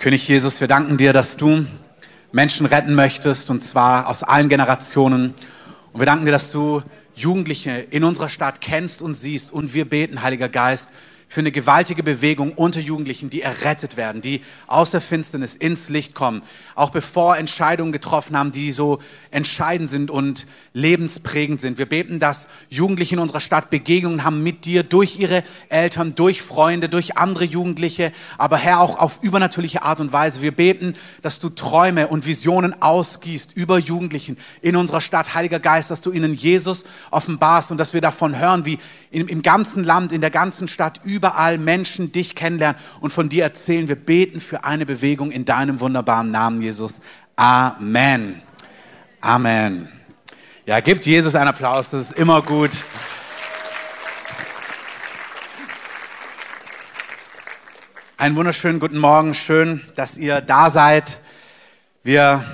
König Jesus, wir danken dir, dass du Menschen retten möchtest, und zwar aus allen Generationen. Und wir danken dir, dass du Jugendliche in unserer Stadt kennst und siehst. Und wir beten, Heiliger Geist, für eine gewaltige Bewegung unter Jugendlichen, die errettet werden, die aus der Finsternis ins Licht kommen, auch bevor Entscheidungen getroffen haben, die so entscheidend sind und lebensprägend sind. Wir beten, dass Jugendliche in unserer Stadt Begegnungen haben mit dir durch ihre Eltern, durch Freunde, durch andere Jugendliche, aber Herr auch auf übernatürliche Art und Weise. Wir beten, dass du Träume und Visionen ausgießt über Jugendlichen in unserer Stadt. Heiliger Geist, dass du ihnen Jesus offenbarst und dass wir davon hören, wie im, im ganzen Land, in der ganzen Stadt überall Menschen dich kennenlernen und von dir erzählen. Wir beten für eine Bewegung in deinem wunderbaren Namen, Jesus. Amen. Amen. Ja, gibt Jesus einen Applaus, das ist immer gut. Einen wunderschönen guten Morgen, schön, dass ihr da seid. Wir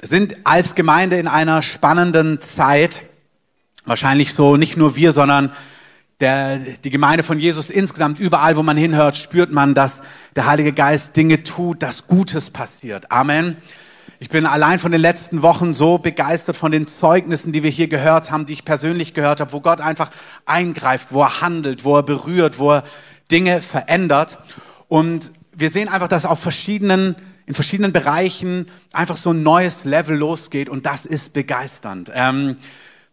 sind als Gemeinde in einer spannenden Zeit. Wahrscheinlich so nicht nur wir, sondern der, die Gemeinde von Jesus insgesamt, überall, wo man hinhört, spürt man, dass der Heilige Geist Dinge tut, dass Gutes passiert. Amen. Ich bin allein von den letzten Wochen so begeistert von den Zeugnissen, die wir hier gehört haben, die ich persönlich gehört habe, wo Gott einfach eingreift, wo er handelt, wo er berührt, wo er Dinge verändert. Und wir sehen einfach, dass auf verschiedenen, in verschiedenen Bereichen einfach so ein neues Level losgeht und das ist begeisternd. Ähm,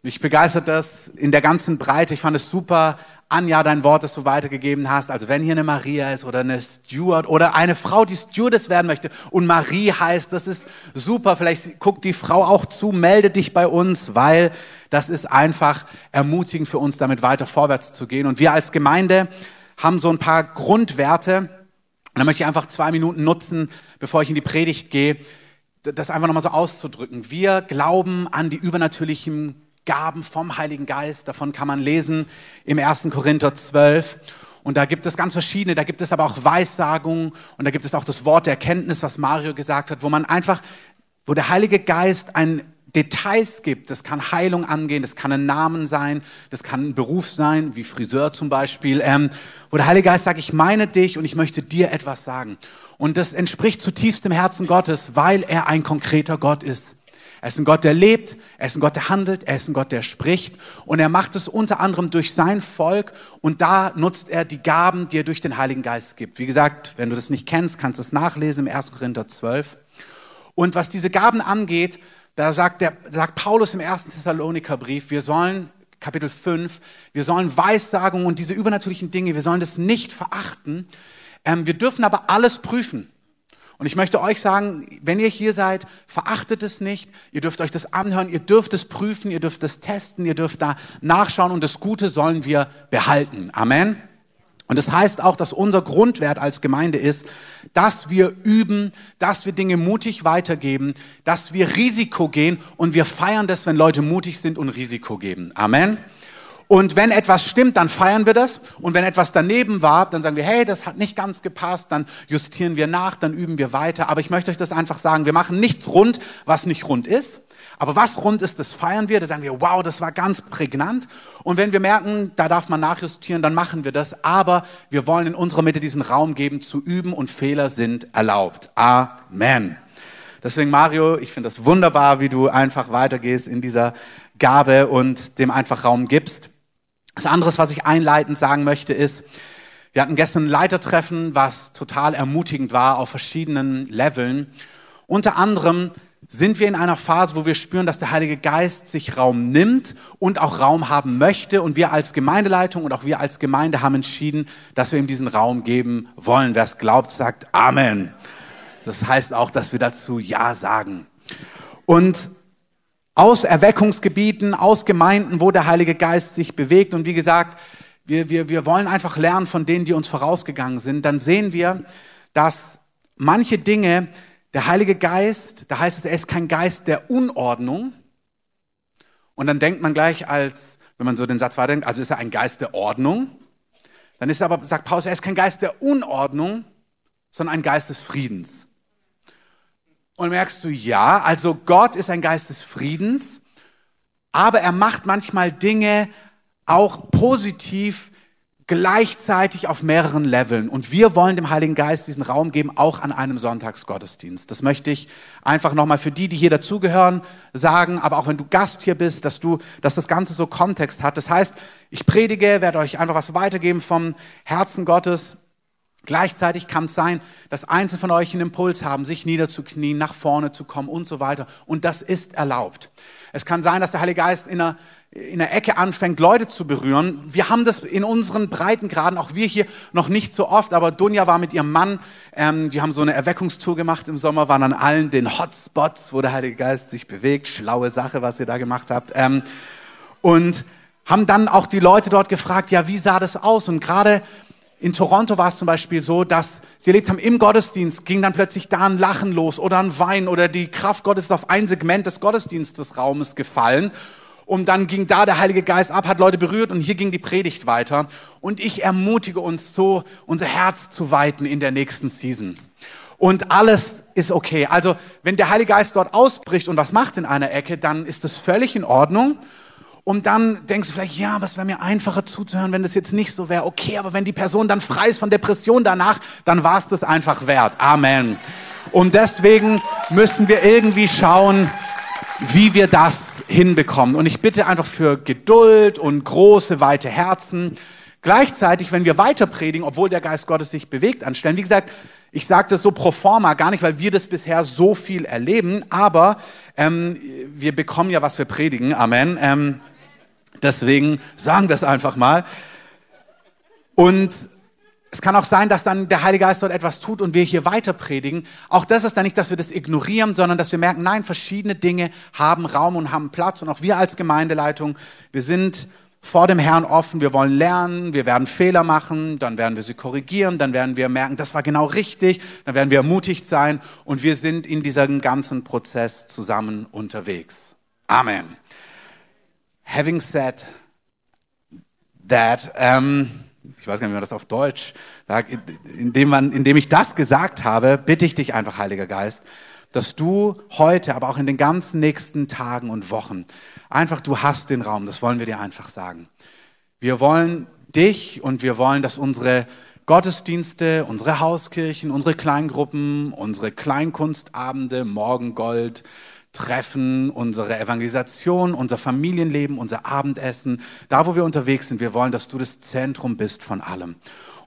mich begeistert das in der ganzen Breite. Ich fand es super, Anja, dein Wort, das du weitergegeben hast. Also wenn hier eine Maria ist oder eine Steward oder eine Frau, die Stewardess werden möchte und Marie heißt, das ist super. Vielleicht guckt die Frau auch zu, melde dich bei uns, weil das ist einfach ermutigend für uns, damit weiter vorwärts zu gehen. Und wir als Gemeinde haben so ein paar Grundwerte. Und da möchte ich einfach zwei Minuten nutzen, bevor ich in die Predigt gehe, das einfach nochmal so auszudrücken. Wir glauben an die übernatürlichen Gaben vom Heiligen Geist. Davon kann man lesen im 1. Korinther 12. Und da gibt es ganz verschiedene, da gibt es aber auch Weissagungen und da gibt es auch das Wort der Erkenntnis, was Mario gesagt hat, wo man einfach, wo der Heilige Geist ein Details gibt. Das kann Heilung angehen, das kann ein Namen sein, das kann ein Beruf sein, wie Friseur zum Beispiel, ähm, wo der Heilige Geist sagt, ich meine dich und ich möchte dir etwas sagen. Und das entspricht zutiefst dem Herzen Gottes, weil er ein konkreter Gott ist. Er ist ein Gott, der lebt, er ist ein Gott, der handelt, er ist ein Gott, der spricht und er macht es unter anderem durch sein Volk und da nutzt er die Gaben, die er durch den Heiligen Geist gibt. Wie gesagt, wenn du das nicht kennst, kannst du es nachlesen im 1. Korinther 12. Und was diese Gaben angeht, da sagt, der, sagt Paulus im 1. Thessalonikerbrief, wir sollen Kapitel 5, wir sollen Weissagung und diese übernatürlichen Dinge, wir sollen das nicht verachten. Ähm, wir dürfen aber alles prüfen. Und ich möchte euch sagen, wenn ihr hier seid, verachtet es nicht. Ihr dürft euch das anhören, ihr dürft es prüfen, ihr dürft es testen, ihr dürft da nachschauen und das Gute sollen wir behalten. Amen. Und das heißt auch, dass unser Grundwert als Gemeinde ist, dass wir üben, dass wir Dinge mutig weitergeben, dass wir Risiko gehen und wir feiern das, wenn Leute mutig sind und Risiko geben. Amen. Und wenn etwas stimmt, dann feiern wir das. Und wenn etwas daneben war, dann sagen wir, hey, das hat nicht ganz gepasst, dann justieren wir nach, dann üben wir weiter. Aber ich möchte euch das einfach sagen, wir machen nichts rund, was nicht rund ist. Aber was rund ist, das feiern wir. Da sagen wir, wow, das war ganz prägnant. Und wenn wir merken, da darf man nachjustieren, dann machen wir das. Aber wir wollen in unserer Mitte diesen Raum geben, zu üben und Fehler sind erlaubt. Amen. Deswegen, Mario, ich finde das wunderbar, wie du einfach weitergehst in dieser Gabe und dem einfach Raum gibst. Das andere, was ich einleitend sagen möchte, ist, wir hatten gestern ein Leitertreffen, was total ermutigend war auf verschiedenen Leveln. Unter anderem sind wir in einer Phase, wo wir spüren, dass der Heilige Geist sich Raum nimmt und auch Raum haben möchte. Und wir als Gemeindeleitung und auch wir als Gemeinde haben entschieden, dass wir ihm diesen Raum geben wollen. Wer es glaubt, sagt Amen. Das heißt auch, dass wir dazu Ja sagen. Und aus Erweckungsgebieten, aus Gemeinden, wo der Heilige Geist sich bewegt. Und wie gesagt, wir, wir, wir wollen einfach lernen von denen, die uns vorausgegangen sind. Dann sehen wir, dass manche Dinge, der Heilige Geist, da heißt es, er ist kein Geist der Unordnung. Und dann denkt man gleich als, wenn man so den Satz weiterdenkt, also ist er ein Geist der Ordnung. Dann ist er aber, sagt Paulus, er ist kein Geist der Unordnung, sondern ein Geist des Friedens. Und merkst du, ja, also Gott ist ein Geist des Friedens, aber er macht manchmal Dinge auch positiv gleichzeitig auf mehreren Leveln. Und wir wollen dem Heiligen Geist diesen Raum geben, auch an einem Sonntagsgottesdienst. Das möchte ich einfach nochmal für die, die hier dazugehören, sagen, aber auch wenn du Gast hier bist, dass du, dass das Ganze so Kontext hat. Das heißt, ich predige, werde euch einfach was weitergeben vom Herzen Gottes. Gleichzeitig kann es sein, dass Einzelne von euch einen Impuls haben, sich niederzuknien, nach vorne zu kommen und so weiter. Und das ist erlaubt. Es kann sein, dass der Heilige Geist in einer in der Ecke anfängt, Leute zu berühren. Wir haben das in unseren Breitengraden, auch wir hier, noch nicht so oft, aber Dunja war mit ihrem Mann, ähm, die haben so eine Erweckungstour gemacht im Sommer, waren an allen den Hotspots, wo der Heilige Geist sich bewegt. Schlaue Sache, was ihr da gemacht habt. Ähm, und haben dann auch die Leute dort gefragt, ja, wie sah das aus? Und gerade in Toronto war es zum Beispiel so, dass sie erlebt haben, im Gottesdienst ging dann plötzlich da ein Lachen los oder ein Wein oder die Kraft Gottes ist auf ein Segment des Gottesdienstes gefallen und dann ging da der Heilige Geist ab, hat Leute berührt und hier ging die Predigt weiter. Und ich ermutige uns so, unser Herz zu weiten in der nächsten Season. Und alles ist okay. Also, wenn der Heilige Geist dort ausbricht und was macht in einer Ecke, dann ist das völlig in Ordnung. Und dann denkst du vielleicht, ja, was wäre mir einfacher zuzuhören, wenn das jetzt nicht so wäre. Okay, aber wenn die Person dann frei ist von Depression danach, dann war es das einfach wert. Amen. Und deswegen müssen wir irgendwie schauen, wie wir das hinbekommen. Und ich bitte einfach für Geduld und große, weite Herzen. Gleichzeitig, wenn wir weiter predigen, obwohl der Geist Gottes sich bewegt anstellen, wie gesagt, ich sage das so pro forma, gar nicht, weil wir das bisher so viel erleben, aber ähm, wir bekommen ja, was wir predigen. Amen. Ähm, deswegen sagen wir es einfach mal. Und es kann auch sein, dass dann der Heilige Geist dort etwas tut und wir hier weiter predigen. Auch das ist dann nicht, dass wir das ignorieren, sondern dass wir merken, nein, verschiedene Dinge haben Raum und haben Platz. Und auch wir als Gemeindeleitung, wir sind vor dem Herrn offen, wir wollen lernen, wir werden Fehler machen, dann werden wir sie korrigieren, dann werden wir merken, das war genau richtig, dann werden wir ermutigt sein und wir sind in diesem ganzen Prozess zusammen unterwegs. Amen. Having said that, um, ich weiß gar nicht, wie man das auf Deutsch sagt, indem, man, indem ich das gesagt habe, bitte ich dich einfach, Heiliger Geist, dass du heute, aber auch in den ganzen nächsten Tagen und Wochen, einfach, du hast den Raum, das wollen wir dir einfach sagen. Wir wollen dich und wir wollen, dass unsere Gottesdienste, unsere Hauskirchen, unsere Kleingruppen, unsere Kleinkunstabende, Morgengold, Treffen, unsere Evangelisation, unser Familienleben, unser Abendessen, da wo wir unterwegs sind, wir wollen, dass du das Zentrum bist von allem.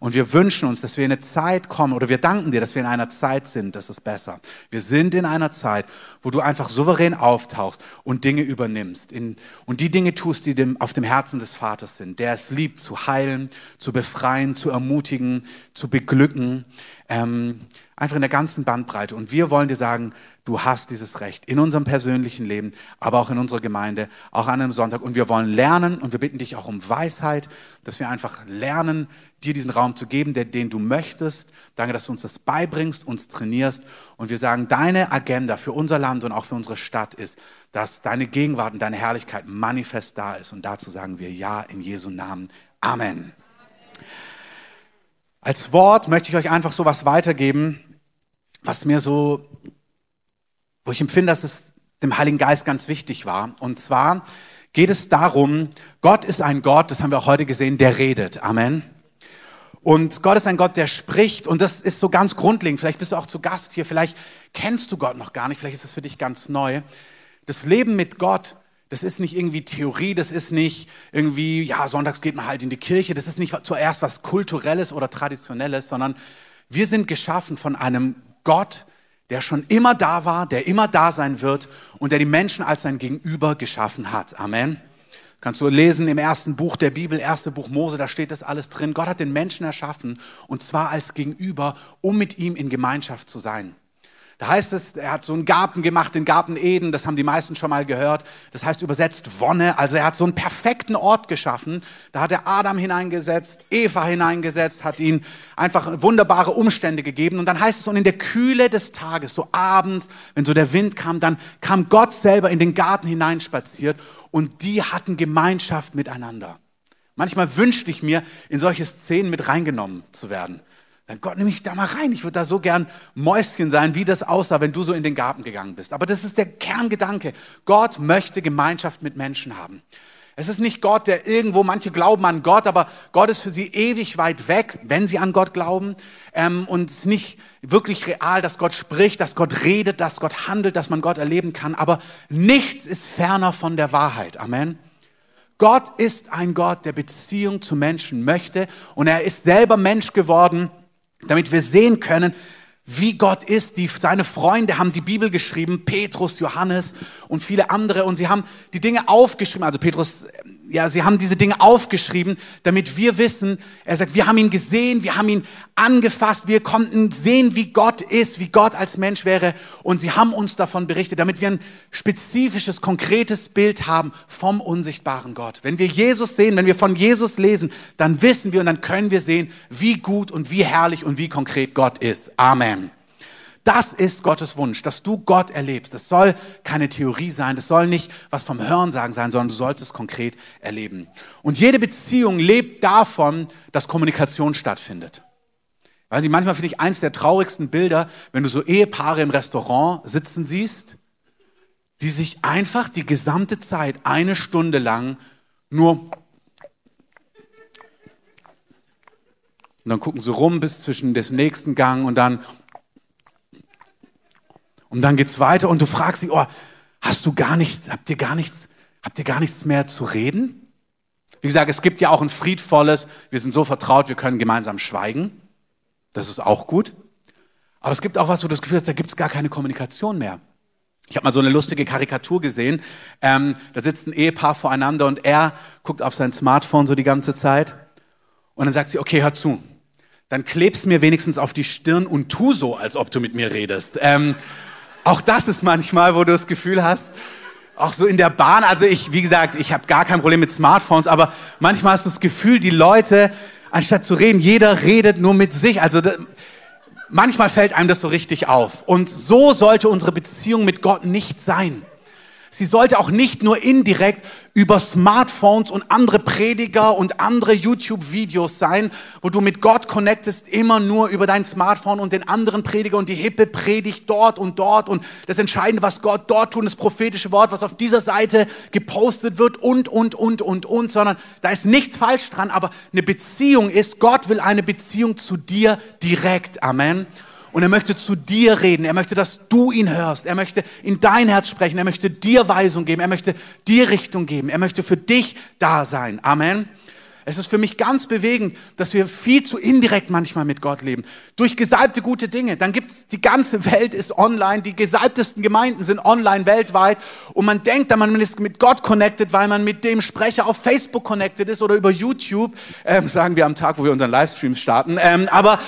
Und wir wünschen uns, dass wir in eine Zeit kommen, oder wir danken dir, dass wir in einer Zeit sind, das ist besser. Wir sind in einer Zeit, wo du einfach souverän auftauchst und Dinge übernimmst. In, und die Dinge tust, die dem, auf dem Herzen des Vaters sind, der es liebt, zu heilen, zu befreien, zu ermutigen, zu beglücken. Ähm, Einfach in der ganzen Bandbreite. Und wir wollen dir sagen, du hast dieses Recht in unserem persönlichen Leben, aber auch in unserer Gemeinde, auch an einem Sonntag. Und wir wollen lernen und wir bitten dich auch um Weisheit, dass wir einfach lernen, dir diesen Raum zu geben, der, den du möchtest. Danke, dass du uns das beibringst, uns trainierst. Und wir sagen, deine Agenda für unser Land und auch für unsere Stadt ist, dass deine Gegenwart und deine Herrlichkeit manifest da ist. Und dazu sagen wir Ja in Jesu Namen. Amen. Als Wort möchte ich euch einfach so was weitergeben, was mir so, wo ich empfinde, dass es dem Heiligen Geist ganz wichtig war. Und zwar geht es darum, Gott ist ein Gott, das haben wir auch heute gesehen, der redet. Amen. Und Gott ist ein Gott, der spricht. Und das ist so ganz grundlegend. Vielleicht bist du auch zu Gast hier. Vielleicht kennst du Gott noch gar nicht. Vielleicht ist es für dich ganz neu. Das Leben mit Gott, das ist nicht irgendwie Theorie. Das ist nicht irgendwie, ja, sonntags geht man halt in die Kirche. Das ist nicht zuerst was Kulturelles oder Traditionelles, sondern wir sind geschaffen von einem Gott, der schon immer da war, der immer da sein wird und der die Menschen als sein Gegenüber geschaffen hat. Amen. Kannst du lesen im ersten Buch der Bibel, erste Buch Mose, da steht das alles drin. Gott hat den Menschen erschaffen und zwar als Gegenüber, um mit ihm in Gemeinschaft zu sein. Da heißt es, er hat so einen Garten gemacht, den Garten Eden, das haben die meisten schon mal gehört. Das heißt übersetzt Wonne, also er hat so einen perfekten Ort geschaffen. Da hat er Adam hineingesetzt, Eva hineingesetzt, hat ihnen einfach wunderbare Umstände gegeben. Und dann heißt es, und in der Kühle des Tages, so abends, wenn so der Wind kam, dann kam Gott selber in den Garten hineinspaziert und die hatten Gemeinschaft miteinander. Manchmal wünschte ich mir, in solche Szenen mit reingenommen zu werden. Dann Gott, nimm mich da mal rein. Ich würde da so gern Mäuschen sein, wie das aussah, wenn du so in den Garten gegangen bist. Aber das ist der Kerngedanke. Gott möchte Gemeinschaft mit Menschen haben. Es ist nicht Gott, der irgendwo, manche glauben an Gott, aber Gott ist für sie ewig weit weg, wenn sie an Gott glauben. Ähm, und es ist nicht wirklich real, dass Gott spricht, dass Gott redet, dass Gott handelt, dass man Gott erleben kann. Aber nichts ist ferner von der Wahrheit. Amen. Gott ist ein Gott, der Beziehung zu Menschen möchte. Und er ist selber Mensch geworden, damit wir sehen können, wie Gott ist. Die, seine Freunde haben die Bibel geschrieben, Petrus, Johannes und viele andere. Und sie haben die Dinge aufgeschrieben. Also Petrus ja, sie haben diese Dinge aufgeschrieben, damit wir wissen, er sagt, wir haben ihn gesehen, wir haben ihn angefasst, wir konnten sehen, wie Gott ist, wie Gott als Mensch wäre und sie haben uns davon berichtet, damit wir ein spezifisches, konkretes Bild haben vom unsichtbaren Gott. Wenn wir Jesus sehen, wenn wir von Jesus lesen, dann wissen wir und dann können wir sehen, wie gut und wie herrlich und wie konkret Gott ist. Amen. Das ist Gottes Wunsch, dass du Gott erlebst. Das soll keine Theorie sein, das soll nicht was vom Hörensagen sein, sondern du sollst es konkret erleben. Und jede Beziehung lebt davon, dass Kommunikation stattfindet. Weil sie manchmal finde ich eins der traurigsten Bilder, wenn du so Ehepaare im Restaurant sitzen siehst, die sich einfach die gesamte Zeit eine Stunde lang nur und dann gucken sie rum bis zwischen des nächsten Gang und dann und dann geht's weiter und du fragst dich, oh, hast du gar nichts, habt ihr gar nichts, habt ihr gar nichts mehr zu reden? Wie gesagt, es gibt ja auch ein friedvolles, wir sind so vertraut, wir können gemeinsam schweigen. Das ist auch gut. Aber es gibt auch was, wo du das Gefühl hast, da gibt es gar keine Kommunikation mehr. Ich habe mal so eine lustige Karikatur gesehen. Ähm, da sitzt ein Ehepaar voreinander und er guckt auf sein Smartphone so die ganze Zeit. Und dann sagt sie, okay, hör zu. Dann klebst mir wenigstens auf die Stirn und tu so, als ob du mit mir redest. Ähm, auch das ist manchmal, wo du das Gefühl hast, auch so in der Bahn, also ich, wie gesagt, ich habe gar kein Problem mit Smartphones, aber manchmal hast du das Gefühl, die Leute, anstatt zu reden, jeder redet nur mit sich. Also manchmal fällt einem das so richtig auf. Und so sollte unsere Beziehung mit Gott nicht sein. Sie sollte auch nicht nur indirekt über Smartphones und andere Prediger und andere YouTube-Videos sein, wo du mit Gott connectest, immer nur über dein Smartphone und den anderen Prediger und die hippe Predigt dort und dort und das Entscheidende, was Gott dort tut, das prophetische Wort, was auf dieser Seite gepostet wird und, und, und, und, und, sondern da ist nichts falsch dran, aber eine Beziehung ist, Gott will eine Beziehung zu dir direkt. Amen. Und er möchte zu dir reden. Er möchte, dass du ihn hörst. Er möchte in dein Herz sprechen. Er möchte dir Weisung geben. Er möchte dir Richtung geben. Er möchte für dich da sein. Amen. Es ist für mich ganz bewegend, dass wir viel zu indirekt manchmal mit Gott leben. Durch gesalbte gute Dinge. Dann gibt's die ganze Welt ist online. Die gesalbtesten Gemeinden sind online weltweit. Und man denkt, man ist mit Gott connected, weil man mit dem Sprecher auf Facebook connected ist oder über YouTube. Ähm, sagen wir am Tag, wo wir unseren Livestream starten. Ähm, aber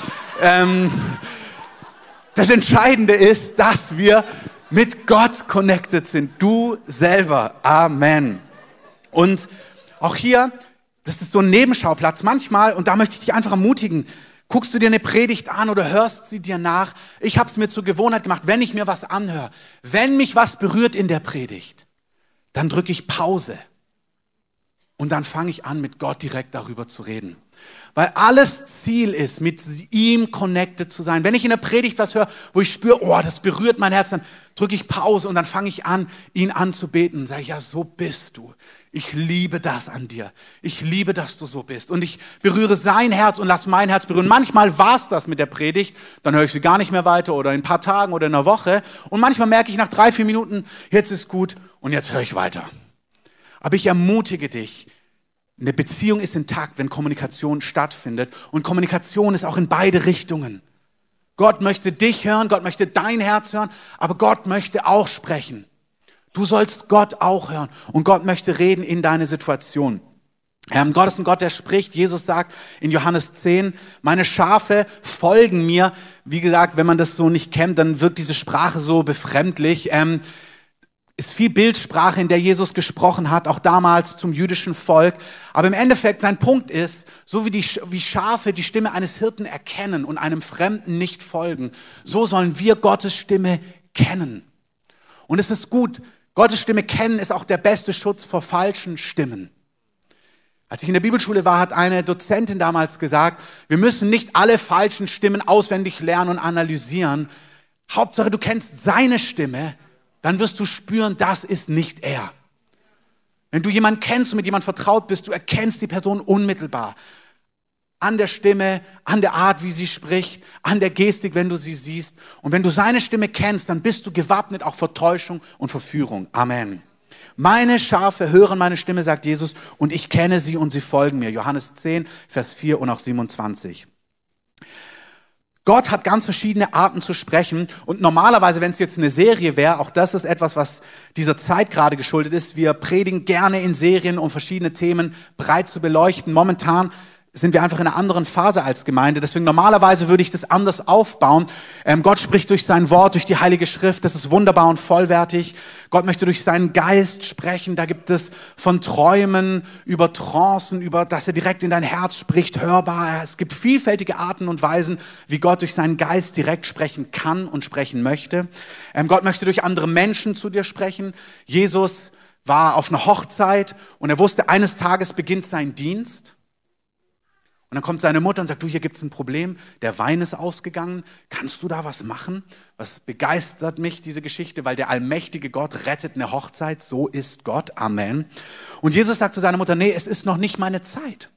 ähm, das Entscheidende ist, dass wir mit Gott connected sind. Du selber. Amen. Und auch hier, das ist so ein Nebenschauplatz manchmal, und da möchte ich dich einfach ermutigen, guckst du dir eine Predigt an oder hörst sie dir nach. Ich habe es mir zur Gewohnheit gemacht, wenn ich mir was anhöre, wenn mich was berührt in der Predigt, dann drücke ich Pause. Und dann fange ich an, mit Gott direkt darüber zu reden. Weil alles Ziel ist, mit ihm connected zu sein. Wenn ich in der Predigt was höre, wo ich spüre, oh, das berührt mein Herz, dann drücke ich Pause und dann fange ich an, ihn anzubeten und sage, ja, so bist du. Ich liebe das an dir. Ich liebe, dass du so bist. Und ich berühre sein Herz und lass mein Herz berühren. Manchmal war es das mit der Predigt, dann höre ich sie gar nicht mehr weiter oder in ein paar Tagen oder in einer Woche. Und manchmal merke ich nach drei, vier Minuten, jetzt ist gut und jetzt höre ich weiter. Aber ich ermutige dich, eine Beziehung ist intakt, wenn Kommunikation stattfindet. Und Kommunikation ist auch in beide Richtungen. Gott möchte dich hören, Gott möchte dein Herz hören, aber Gott möchte auch sprechen. Du sollst Gott auch hören und Gott möchte reden in deine Situation. Ähm, Gott ist ein Gott, der spricht. Jesus sagt in Johannes 10, meine Schafe folgen mir. Wie gesagt, wenn man das so nicht kennt, dann wirkt diese Sprache so befremdlich. Ähm, ist viel Bildsprache, in der Jesus gesprochen hat, auch damals zum jüdischen Volk. Aber im Endeffekt, sein Punkt ist, so wie, die, wie Schafe die Stimme eines Hirten erkennen und einem Fremden nicht folgen, so sollen wir Gottes Stimme kennen. Und es ist gut, Gottes Stimme kennen ist auch der beste Schutz vor falschen Stimmen. Als ich in der Bibelschule war, hat eine Dozentin damals gesagt, wir müssen nicht alle falschen Stimmen auswendig lernen und analysieren. Hauptsache, du kennst seine Stimme dann wirst du spüren, das ist nicht er. Wenn du jemanden kennst und mit jemandem vertraut bist, du erkennst die Person unmittelbar. An der Stimme, an der Art, wie sie spricht, an der Gestik, wenn du sie siehst. Und wenn du seine Stimme kennst, dann bist du gewappnet auch vor Täuschung und Verführung. Amen. Meine Schafe hören meine Stimme, sagt Jesus, und ich kenne sie und sie folgen mir. Johannes 10, Vers 4 und auch 27. Gott hat ganz verschiedene Arten zu sprechen und normalerweise, wenn es jetzt eine Serie wäre, auch das ist etwas, was dieser Zeit gerade geschuldet ist. Wir predigen gerne in Serien, um verschiedene Themen breit zu beleuchten. Momentan sind wir einfach in einer anderen Phase als Gemeinde. Deswegen normalerweise würde ich das anders aufbauen. Ähm, Gott spricht durch sein Wort, durch die Heilige Schrift. Das ist wunderbar und vollwertig. Gott möchte durch seinen Geist sprechen. Da gibt es von Träumen über Trancen, über, dass er direkt in dein Herz spricht, hörbar. Es gibt vielfältige Arten und Weisen, wie Gott durch seinen Geist direkt sprechen kann und sprechen möchte. Ähm, Gott möchte durch andere Menschen zu dir sprechen. Jesus war auf einer Hochzeit und er wusste, eines Tages beginnt sein Dienst. Und dann kommt seine Mutter und sagt, du, hier gibt es ein Problem, der Wein ist ausgegangen, kannst du da was machen? Was begeistert mich, diese Geschichte, weil der allmächtige Gott rettet eine Hochzeit, so ist Gott, Amen. Und Jesus sagt zu seiner Mutter, nee, es ist noch nicht meine Zeit.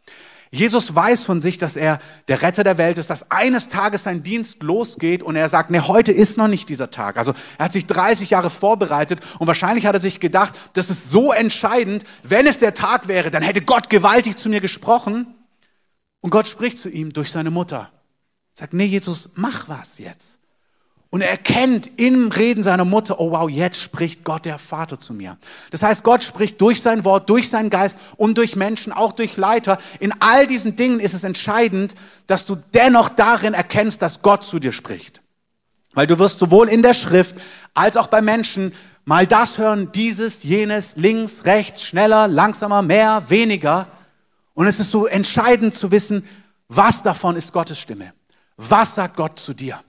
Jesus weiß von sich, dass er der Retter der Welt ist, dass eines Tages sein Dienst losgeht und er sagt, nee, heute ist noch nicht dieser Tag. Also er hat sich 30 Jahre vorbereitet und wahrscheinlich hat er sich gedacht, das ist so entscheidend, wenn es der Tag wäre, dann hätte Gott gewaltig zu mir gesprochen. Und Gott spricht zu ihm durch seine Mutter. Sagt, nee, Jesus, mach was jetzt. Und er erkennt im Reden seiner Mutter, oh wow, jetzt spricht Gott der Vater zu mir. Das heißt, Gott spricht durch sein Wort, durch seinen Geist und durch Menschen, auch durch Leiter. In all diesen Dingen ist es entscheidend, dass du dennoch darin erkennst, dass Gott zu dir spricht. Weil du wirst sowohl in der Schrift als auch bei Menschen mal das hören, dieses, jenes, links, rechts, schneller, langsamer, mehr, weniger. Und es ist so entscheidend zu wissen, was davon ist Gottes Stimme? Was sagt Gott zu dir?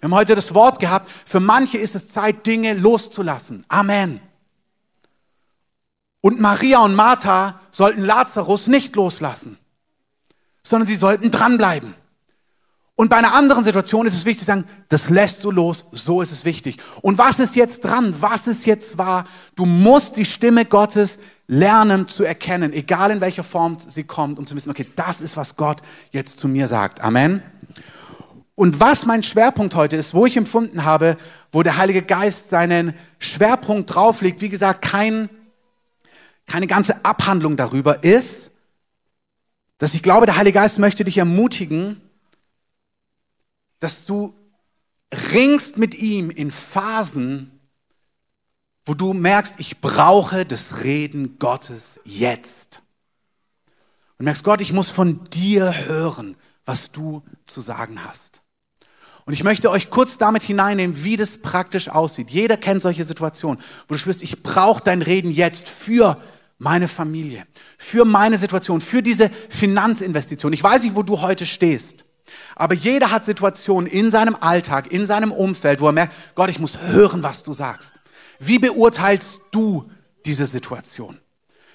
Wir haben heute das Wort gehabt, für manche ist es Zeit, Dinge loszulassen. Amen. Und Maria und Martha sollten Lazarus nicht loslassen, sondern sie sollten dranbleiben. Und bei einer anderen Situation ist es wichtig zu sagen, das lässt du los, so ist es wichtig. Und was ist jetzt dran? Was ist jetzt wahr? Du musst die Stimme Gottes lernen zu erkennen, egal in welcher Form sie kommt, um zu wissen, okay, das ist, was Gott jetzt zu mir sagt. Amen. Und was mein Schwerpunkt heute ist, wo ich empfunden habe, wo der Heilige Geist seinen Schwerpunkt drauflegt, wie gesagt, kein, keine ganze Abhandlung darüber ist, dass ich glaube, der Heilige Geist möchte dich ermutigen, dass du ringst mit ihm in Phasen, wo du merkst, ich brauche das Reden Gottes jetzt. Und merkst, Gott, ich muss von dir hören, was du zu sagen hast. Und ich möchte euch kurz damit hineinnehmen, wie das praktisch aussieht. Jeder kennt solche Situationen, wo du spürst, ich brauche dein Reden jetzt für meine Familie, für meine Situation, für diese Finanzinvestition. Ich weiß nicht, wo du heute stehst. Aber jeder hat Situationen in seinem Alltag, in seinem Umfeld, wo er merkt, Gott, ich muss hören, was du sagst. Wie beurteilst du diese Situation?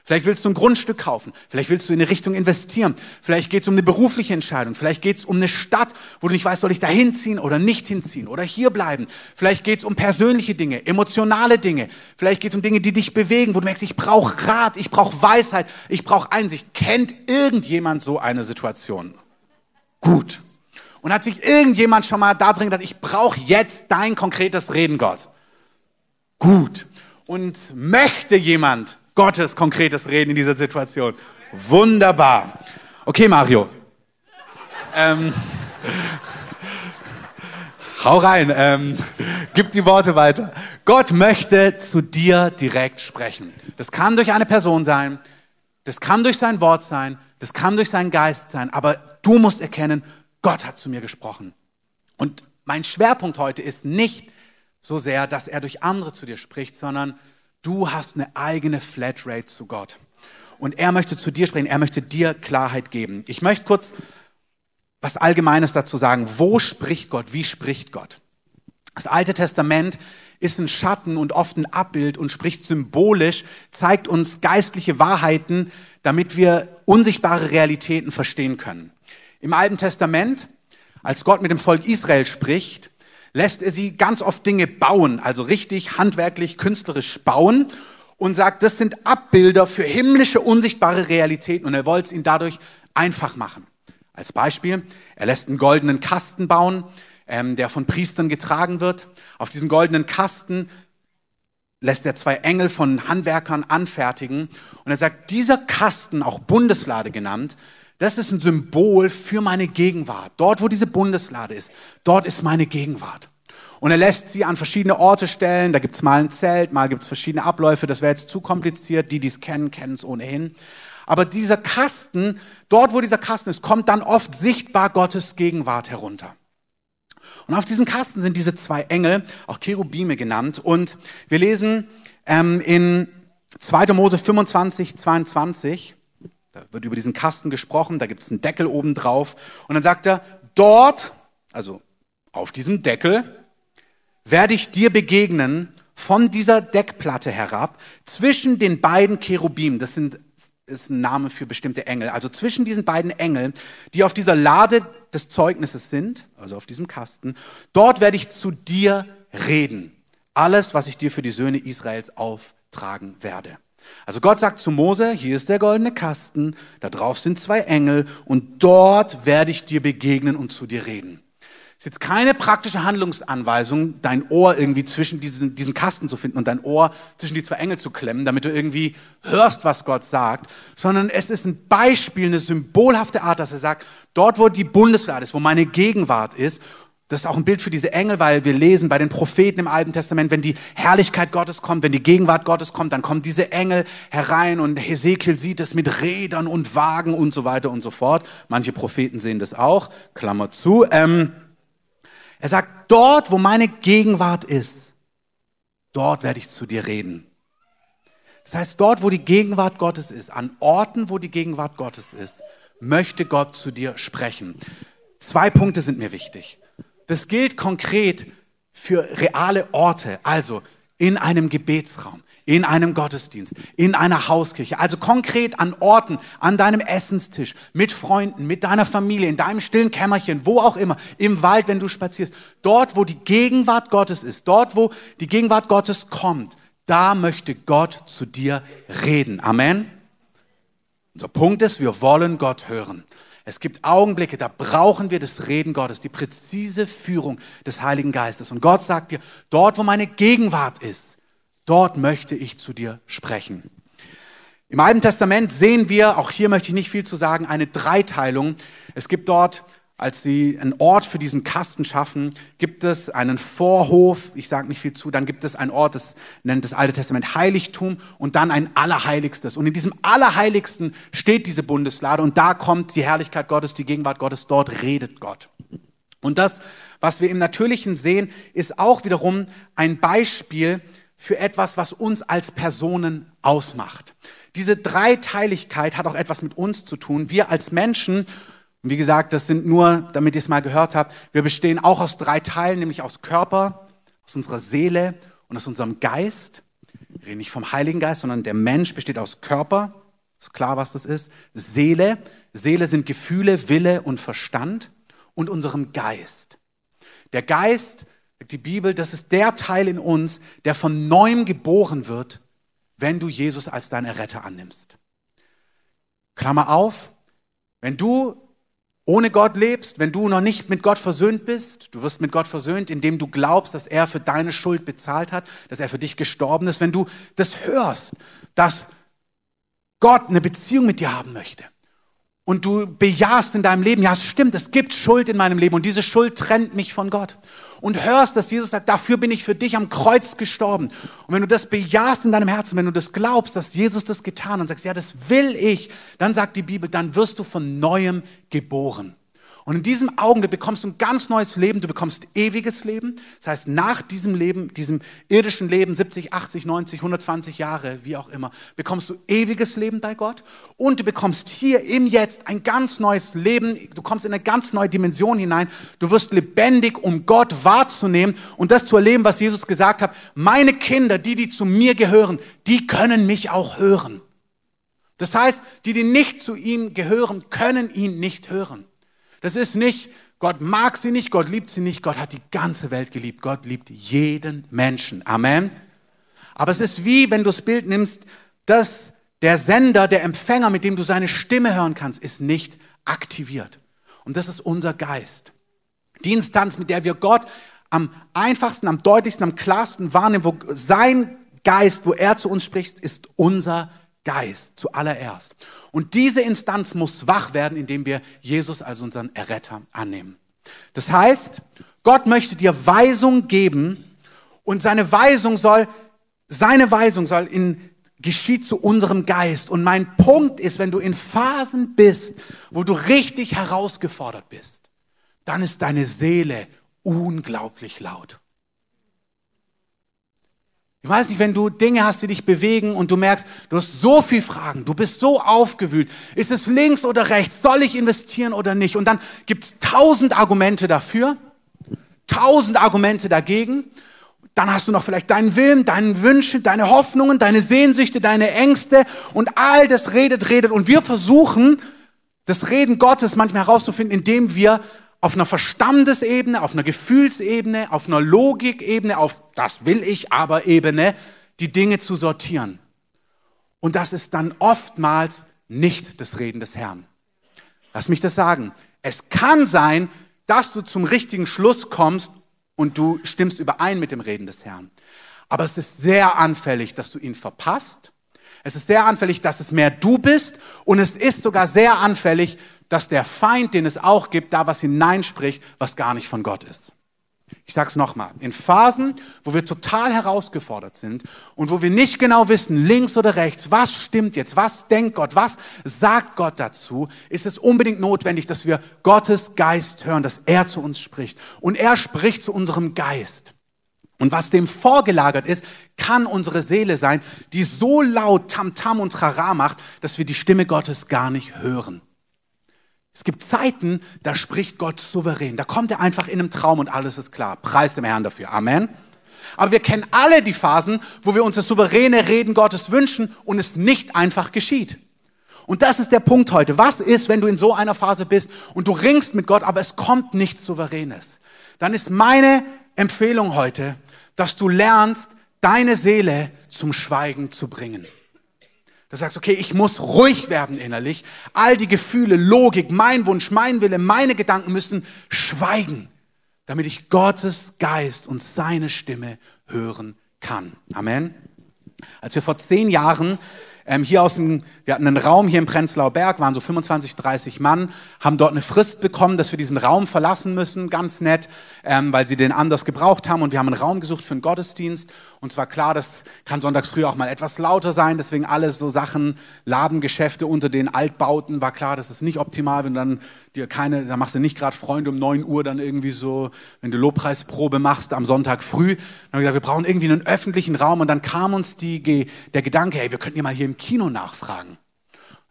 Vielleicht willst du ein Grundstück kaufen, vielleicht willst du in eine Richtung investieren, vielleicht geht es um eine berufliche Entscheidung, vielleicht geht es um eine Stadt, wo du nicht weißt, soll ich da hinziehen oder nicht hinziehen oder hier bleiben. Vielleicht geht es um persönliche Dinge, emotionale Dinge, vielleicht geht es um Dinge, die dich bewegen, wo du merkst, ich brauche Rat, ich brauche Weisheit, ich brauche Einsicht. Kennt irgendjemand so eine Situation? Gut. Und hat sich irgendjemand schon mal da drin gedacht, ich brauche jetzt dein konkretes Reden, Gott? gut. Und möchte jemand Gottes konkretes Reden in dieser Situation? Wunderbar. Okay, Mario. Ähm, hau rein, ähm, gib die Worte weiter. Gott möchte zu dir direkt sprechen. Das kann durch eine Person sein, das kann durch sein Wort sein, das kann durch seinen Geist sein, aber du musst erkennen, Gott hat zu mir gesprochen. Und mein Schwerpunkt heute ist nicht, so sehr, dass er durch andere zu dir spricht, sondern du hast eine eigene Flatrate zu Gott. Und er möchte zu dir sprechen, er möchte dir Klarheit geben. Ich möchte kurz was Allgemeines dazu sagen. Wo spricht Gott? Wie spricht Gott? Das Alte Testament ist ein Schatten und oft ein Abbild und spricht symbolisch, zeigt uns geistliche Wahrheiten, damit wir unsichtbare Realitäten verstehen können. Im Alten Testament, als Gott mit dem Volk Israel spricht, lässt er sie ganz oft Dinge bauen, also richtig handwerklich, künstlerisch bauen. und sagt, das sind Abbilder für himmlische, unsichtbare Realitäten und er wollte es ihnen dadurch einfach machen. Als Beispiel, er lässt einen goldenen Kasten bauen, ähm, der von Priestern getragen wird. Auf diesen goldenen Kasten lässt er zwei Engel von Handwerkern anfertigen und er sagt, dieser Kasten, auch Bundeslade genannt, das ist ein Symbol für meine Gegenwart. Dort, wo diese Bundeslade ist, dort ist meine Gegenwart. Und er lässt sie an verschiedene Orte stellen. Da gibt es mal ein Zelt, mal gibt es verschiedene Abläufe. Das wäre jetzt zu kompliziert. Die, die es kennen, kennen es ohnehin. Aber dieser Kasten, dort, wo dieser Kasten ist, kommt dann oft sichtbar Gottes Gegenwart herunter. Und auf diesem Kasten sind diese zwei Engel, auch Cherubime genannt. Und wir lesen ähm, in 2. Mose 25, 22, da wird über diesen Kasten gesprochen, da gibt es einen Deckel oben drauf. Und dann sagt er, dort, also auf diesem Deckel, werde ich dir begegnen von dieser Deckplatte herab zwischen den beiden Cherubim. Das sind, ist ein Name für bestimmte Engel. Also zwischen diesen beiden Engeln, die auf dieser Lade des Zeugnisses sind, also auf diesem Kasten. Dort werde ich zu dir reden. Alles, was ich dir für die Söhne Israels auftragen werde. Also Gott sagt zu Mose, hier ist der goldene Kasten, da drauf sind zwei Engel und dort werde ich dir begegnen und zu dir reden. Ist jetzt keine praktische Handlungsanweisung, dein Ohr irgendwie zwischen diesen, diesen Kasten zu finden und dein Ohr zwischen die zwei Engel zu klemmen, damit du irgendwie hörst, was Gott sagt, sondern es ist ein Beispiel, eine symbolhafte Art, dass er sagt, dort, wo die Bundeslade ist, wo meine Gegenwart ist, das ist auch ein Bild für diese Engel, weil wir lesen bei den Propheten im Alten Testament, wenn die Herrlichkeit Gottes kommt, wenn die Gegenwart Gottes kommt, dann kommen diese Engel herein und Hesekiel sieht es mit Rädern und Wagen und so weiter und so fort. Manche Propheten sehen das auch, Klammer zu. Ähm, er sagt, dort, wo meine Gegenwart ist, dort werde ich zu dir reden. Das heißt, dort, wo die Gegenwart Gottes ist, an Orten, wo die Gegenwart Gottes ist, möchte Gott zu dir sprechen. Zwei Punkte sind mir wichtig. Das gilt konkret für reale Orte, also in einem Gebetsraum, in einem Gottesdienst, in einer Hauskirche, also konkret an Orten, an deinem Essenstisch, mit Freunden, mit deiner Familie, in deinem stillen Kämmerchen, wo auch immer, im Wald, wenn du spazierst, dort, wo die Gegenwart Gottes ist, dort, wo die Gegenwart Gottes kommt, da möchte Gott zu dir reden. Amen. Unser Punkt ist, wir wollen Gott hören. Es gibt Augenblicke, da brauchen wir das Reden Gottes, die präzise Führung des Heiligen Geistes. Und Gott sagt dir, dort, wo meine Gegenwart ist, Dort möchte ich zu dir sprechen. Im Alten Testament sehen wir, auch hier möchte ich nicht viel zu sagen, eine Dreiteilung. Es gibt dort, als sie einen Ort für diesen Kasten schaffen, gibt es einen Vorhof, ich sage nicht viel zu, dann gibt es einen Ort, das nennt das Alte Testament Heiligtum und dann ein Allerheiligstes. Und in diesem Allerheiligsten steht diese Bundeslade und da kommt die Herrlichkeit Gottes, die Gegenwart Gottes, dort redet Gott. Und das, was wir im Natürlichen sehen, ist auch wiederum ein Beispiel für etwas, was uns als Personen ausmacht. Diese Dreiteiligkeit hat auch etwas mit uns zu tun. Wir als Menschen, und wie gesagt, das sind nur, damit ihr es mal gehört habt, wir bestehen auch aus drei Teilen, nämlich aus Körper, aus unserer Seele und aus unserem Geist. Wir reden nicht vom Heiligen Geist, sondern der Mensch besteht aus Körper. Ist klar, was das ist. Seele. Seele sind Gefühle, Wille und Verstand und unserem Geist. Der Geist die Bibel, das ist der Teil in uns, der von neuem geboren wird, wenn du Jesus als deinen Erretter annimmst. Klammer auf, wenn du ohne Gott lebst, wenn du noch nicht mit Gott versöhnt bist, du wirst mit Gott versöhnt, indem du glaubst, dass er für deine Schuld bezahlt hat, dass er für dich gestorben ist, wenn du das hörst, dass Gott eine Beziehung mit dir haben möchte. Und du bejahst in deinem Leben, ja, es stimmt, es gibt Schuld in meinem Leben und diese Schuld trennt mich von Gott und hörst, dass Jesus sagt, dafür bin ich für dich am Kreuz gestorben. Und wenn du das bejahst in deinem Herzen, wenn du das glaubst, dass Jesus das getan hat und sagst, ja, das will ich, dann sagt die Bibel, dann wirst du von neuem geboren. Und in diesem Augenblick bekommst du ein ganz neues Leben, du bekommst ewiges Leben. Das heißt, nach diesem Leben, diesem irdischen Leben, 70, 80, 90, 120 Jahre, wie auch immer, bekommst du ewiges Leben bei Gott. Und du bekommst hier im Jetzt ein ganz neues Leben. Du kommst in eine ganz neue Dimension hinein. Du wirst lebendig, um Gott wahrzunehmen und das zu erleben, was Jesus gesagt hat. Meine Kinder, die, die zu mir gehören, die können mich auch hören. Das heißt, die, die nicht zu ihm gehören, können ihn nicht hören. Das ist nicht, Gott mag sie nicht, Gott liebt sie nicht, Gott hat die ganze Welt geliebt. Gott liebt jeden Menschen. Amen. Aber es ist wie, wenn du das Bild nimmst, dass der Sender, der Empfänger, mit dem du seine Stimme hören kannst, ist nicht aktiviert. Und das ist unser Geist. Die Instanz, mit der wir Gott am einfachsten, am deutlichsten, am klarsten wahrnehmen, wo sein Geist, wo er zu uns spricht, ist unser Geist zuallererst. Und diese Instanz muss wach werden, indem wir Jesus als unseren Erretter annehmen. Das heißt, Gott möchte dir Weisung geben und seine Weisung soll, seine Weisung soll in, geschieht zu unserem Geist. Und mein Punkt ist, wenn du in Phasen bist, wo du richtig herausgefordert bist, dann ist deine Seele unglaublich laut. Ich weiß nicht, wenn du Dinge hast, die dich bewegen und du merkst, du hast so viele Fragen, du bist so aufgewühlt. Ist es links oder rechts? Soll ich investieren oder nicht? Und dann gibt es tausend Argumente dafür, tausend Argumente dagegen. Dann hast du noch vielleicht deinen Willen, deine Wünsche, deine Hoffnungen, deine Sehnsüchte, deine Ängste und all das redet, redet. Und wir versuchen, das Reden Gottes manchmal herauszufinden, indem wir auf einer Verstandesebene, auf einer Gefühlsebene, auf einer Logikebene, auf das will ich aber Ebene, die Dinge zu sortieren. Und das ist dann oftmals nicht das Reden des Herrn. Lass mich das sagen. Es kann sein, dass du zum richtigen Schluss kommst und du stimmst überein mit dem Reden des Herrn. Aber es ist sehr anfällig, dass du ihn verpasst. Es ist sehr anfällig, dass es mehr du bist. Und es ist sogar sehr anfällig, dass der Feind, den es auch gibt, da was hineinspricht, was gar nicht von Gott ist. Ich sage es nochmal, in Phasen, wo wir total herausgefordert sind und wo wir nicht genau wissen, links oder rechts, was stimmt jetzt, was denkt Gott, was sagt Gott dazu, ist es unbedingt notwendig, dass wir Gottes Geist hören, dass er zu uns spricht. Und er spricht zu unserem Geist. Und was dem vorgelagert ist, kann unsere Seele sein, die so laut Tamtam -Tam und Trara macht, dass wir die Stimme Gottes gar nicht hören. Es gibt Zeiten, da spricht Gott souverän. Da kommt er einfach in einem Traum und alles ist klar. Preis dem Herrn dafür. Amen. Aber wir kennen alle die Phasen, wo wir uns das souveräne Reden Gottes wünschen und es nicht einfach geschieht. Und das ist der Punkt heute. Was ist, wenn du in so einer Phase bist und du ringst mit Gott, aber es kommt nichts Souveränes? Dann ist meine Empfehlung heute, dass du lernst, deine Seele zum Schweigen zu bringen. Du sagst, okay, ich muss ruhig werden innerlich. All die Gefühle, Logik, mein Wunsch, mein Wille, meine Gedanken müssen schweigen, damit ich Gottes Geist und seine Stimme hören kann. Amen. Als wir vor zehn Jahren ähm, hier aus dem, wir hatten einen Raum hier im Prenzlauer Berg, waren so 25, 30 Mann, haben dort eine Frist bekommen, dass wir diesen Raum verlassen müssen, ganz nett, ähm, weil sie den anders gebraucht haben und wir haben einen Raum gesucht für einen Gottesdienst und zwar klar, das kann sonntags früh auch mal etwas lauter sein, deswegen alles so Sachen, Ladengeschäfte unter den Altbauten, war klar, das ist nicht optimal, wenn du dann dir keine, da machst du nicht gerade Freunde um 9 Uhr dann irgendwie so, wenn du Lobpreisprobe machst am Sonntag früh, dann haben wir gesagt, wir brauchen irgendwie einen öffentlichen Raum und dann kam uns die, der Gedanke, hey, wir könnten hier mal hier im Kino nachfragen.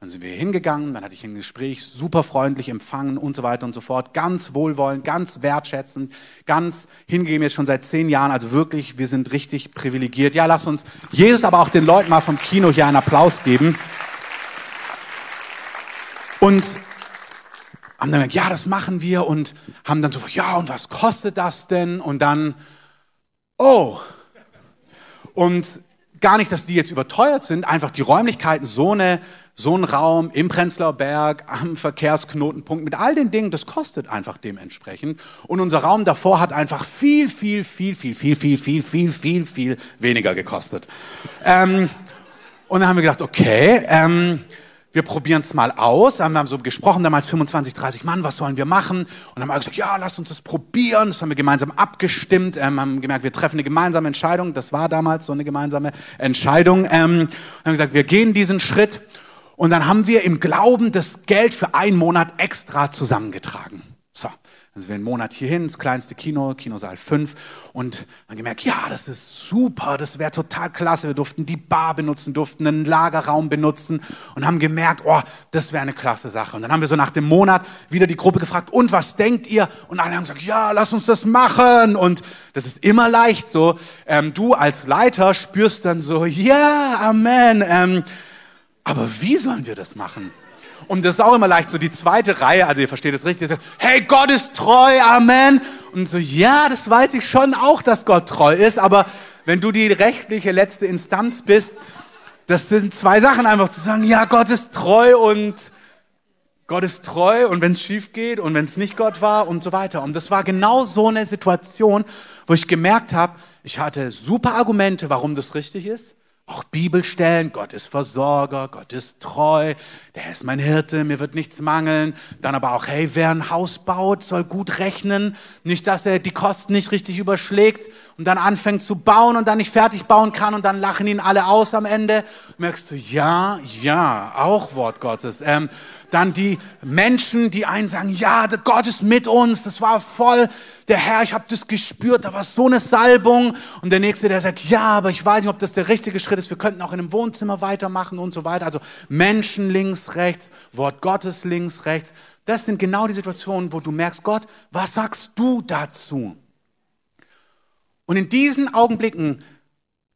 Dann sind wir hingegangen, dann hatte ich ein Gespräch, super freundlich empfangen und so weiter und so fort, ganz wohlwollend, ganz wertschätzend, ganz hingegeben jetzt schon seit zehn Jahren. Also wirklich, wir sind richtig privilegiert. Ja, lass uns Jesus, aber auch den Leuten mal vom Kino hier einen Applaus geben. Und haben dann gesagt, ja, das machen wir und haben dann so, ja, und was kostet das denn? Und dann, oh. Und gar nicht, dass die jetzt überteuert sind, einfach die Räumlichkeiten, so, eine, so ein Raum im Prenzlauer Berg, am Verkehrsknotenpunkt, mit all den Dingen, das kostet einfach dementsprechend. Und unser Raum davor hat einfach viel, viel, viel, viel, viel, viel, viel, viel, viel, viel weniger gekostet. Ähm, und dann haben wir gedacht, okay, ähm, wir probieren es mal aus. Wir haben so gesprochen, damals 25, 30 Mann, was sollen wir machen? Und dann haben wir gesagt, ja, lass uns das probieren. Das haben wir gemeinsam abgestimmt, ähm, haben gemerkt, wir treffen eine gemeinsame Entscheidung. Das war damals so eine gemeinsame Entscheidung. Ähm, haben gesagt, wir gehen diesen Schritt. Und dann haben wir im Glauben das Geld für einen Monat extra zusammengetragen. So. Dann sind wir einen Monat hierhin, ins kleinste Kino, Kinosaal 5 und dann gemerkt, ja, das ist super, das wäre total klasse. Wir durften die Bar benutzen, durften einen Lagerraum benutzen und haben gemerkt, oh, das wäre eine klasse Sache. Und dann haben wir so nach dem Monat wieder die Gruppe gefragt, und was denkt ihr? Und alle haben gesagt, ja, lass uns das machen. Und das ist immer leicht so. Ähm, du als Leiter spürst dann so, ja, Amen. Ähm, aber wie sollen wir das machen? Und das ist auch immer leicht, so die zweite Reihe, also ihr versteht es richtig, sagt, hey, Gott ist treu, Amen. Und so, ja, das weiß ich schon auch, dass Gott treu ist, aber wenn du die rechtliche letzte Instanz bist, das sind zwei Sachen einfach zu sagen, ja, Gott ist treu und Gott ist treu und wenn es schief geht und wenn es nicht Gott war und so weiter. Und das war genau so eine Situation, wo ich gemerkt habe, ich hatte super Argumente, warum das richtig ist. Auch Bibelstellen, Gott ist Versorger, Gott ist treu, der ist mein Hirte, mir wird nichts mangeln. Dann aber auch, hey, wer ein Haus baut, soll gut rechnen. Nicht, dass er die Kosten nicht richtig überschlägt und dann anfängt zu bauen und dann nicht fertig bauen kann und dann lachen ihn alle aus am Ende. Merkst du, ja, ja, auch Wort Gottes. Ähm, dann die Menschen, die einen sagen, ja, Gott ist mit uns, das war voll der Herr, ich habe das gespürt, da war so eine Salbung. Und der Nächste, der sagt, ja, aber ich weiß nicht, ob das der richtige Schritt ist, wir könnten auch in einem Wohnzimmer weitermachen und so weiter. Also Menschen links, rechts, Wort Gottes links, rechts. Das sind genau die Situationen, wo du merkst, Gott, was sagst du dazu? Und in diesen Augenblicken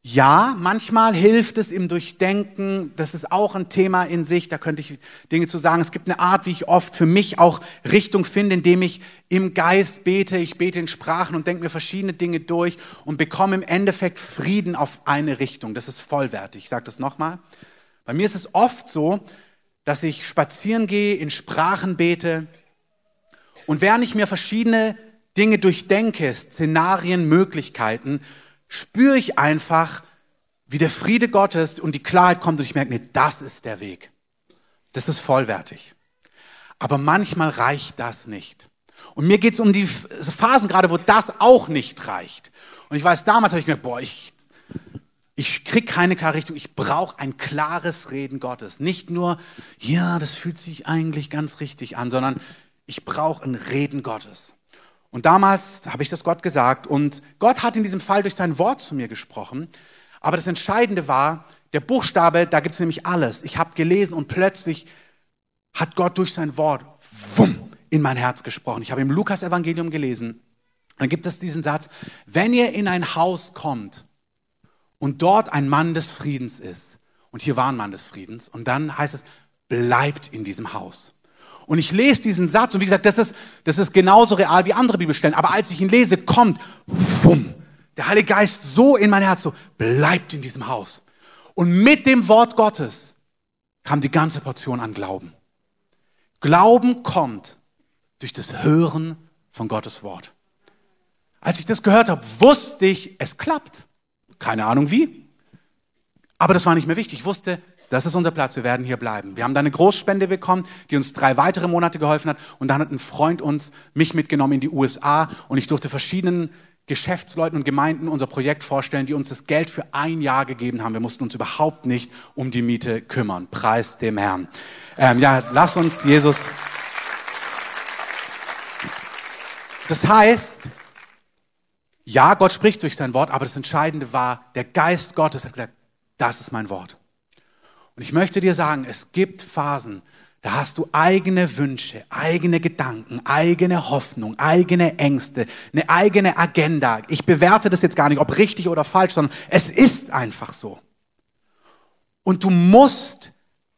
ja, manchmal hilft es im Durchdenken. Das ist auch ein Thema in sich. Da könnte ich Dinge zu sagen. Es gibt eine Art, wie ich oft für mich auch Richtung finde, indem ich im Geist bete. Ich bete in Sprachen und denke mir verschiedene Dinge durch und bekomme im Endeffekt Frieden auf eine Richtung. Das ist vollwertig. Ich sage das nochmal. Bei mir ist es oft so, dass ich spazieren gehe, in Sprachen bete und während ich mir verschiedene Dinge durchdenke, Szenarien, Möglichkeiten, spüre ich einfach, wie der Friede Gottes und die Klarheit kommt und ich merke, nee, das ist der Weg. Das ist vollwertig. Aber manchmal reicht das nicht. Und mir geht es um die Phasen gerade, wo das auch nicht reicht. Und ich weiß, damals habe ich mir, boah, ich, ich kriege keine klare Richtung. Ich brauche ein klares Reden Gottes. Nicht nur, ja, das fühlt sich eigentlich ganz richtig an, sondern ich brauche ein Reden Gottes. Und damals habe ich das Gott gesagt und Gott hat in diesem Fall durch sein Wort zu mir gesprochen. Aber das Entscheidende war, der Buchstabe, da gibt es nämlich alles. Ich habe gelesen und plötzlich hat Gott durch sein Wort wumm, in mein Herz gesprochen. Ich habe im Lukas-Evangelium gelesen. Dann gibt es diesen Satz, wenn ihr in ein Haus kommt und dort ein Mann des Friedens ist, und hier war ein Mann des Friedens, und dann heißt es, bleibt in diesem Haus. Und ich lese diesen Satz und wie gesagt, das ist, das ist genauso real wie andere Bibelstellen. Aber als ich ihn lese, kommt, wumm, der Heilige Geist so in mein Herz, so bleibt in diesem Haus. Und mit dem Wort Gottes kam die ganze Portion an Glauben. Glauben kommt durch das Hören von Gottes Wort. Als ich das gehört habe, wusste ich, es klappt. Keine Ahnung wie. Aber das war nicht mehr wichtig. Ich wusste, das ist unser Platz, wir werden hier bleiben. Wir haben da eine Großspende bekommen, die uns drei weitere Monate geholfen hat. Und dann hat ein Freund uns, mich mitgenommen in die USA und ich durfte verschiedenen Geschäftsleuten und Gemeinden unser Projekt vorstellen, die uns das Geld für ein Jahr gegeben haben. Wir mussten uns überhaupt nicht um die Miete kümmern. Preis dem Herrn. Ähm, ja, lass uns Jesus. Das heißt, ja, Gott spricht durch sein Wort, aber das Entscheidende war, der Geist Gottes hat gesagt, das ist mein Wort. Und ich möchte dir sagen, es gibt Phasen, da hast du eigene Wünsche, eigene Gedanken, eigene Hoffnung, eigene Ängste, eine eigene Agenda. Ich bewerte das jetzt gar nicht, ob richtig oder falsch, sondern es ist einfach so. Und du musst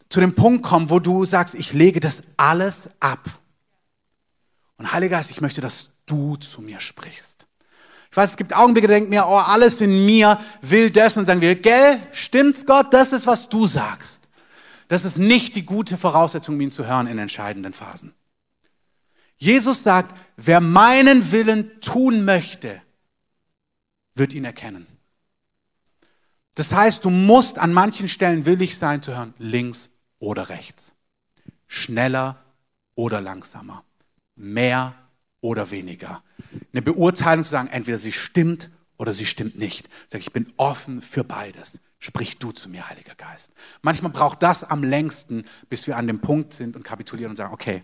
zu dem Punkt kommen, wo du sagst, ich lege das alles ab. Und Heiliger Geist, ich möchte, dass du zu mir sprichst. Weiß, es gibt Augenblicke, da denkt mir, oh, alles in mir will das und sagen wir, gell, stimmt's Gott, das ist, was du sagst. Das ist nicht die gute Voraussetzung, ihn zu hören in entscheidenden Phasen. Jesus sagt, wer meinen Willen tun möchte, wird ihn erkennen. Das heißt, du musst an manchen Stellen willig sein zu hören, links oder rechts, schneller oder langsamer, mehr oder weniger. Eine Beurteilung zu sagen, entweder sie stimmt oder sie stimmt nicht. Sag, ich bin offen für beides. Sprich du zu mir, Heiliger Geist. Manchmal braucht das am längsten, bis wir an dem Punkt sind und kapitulieren und sagen, okay,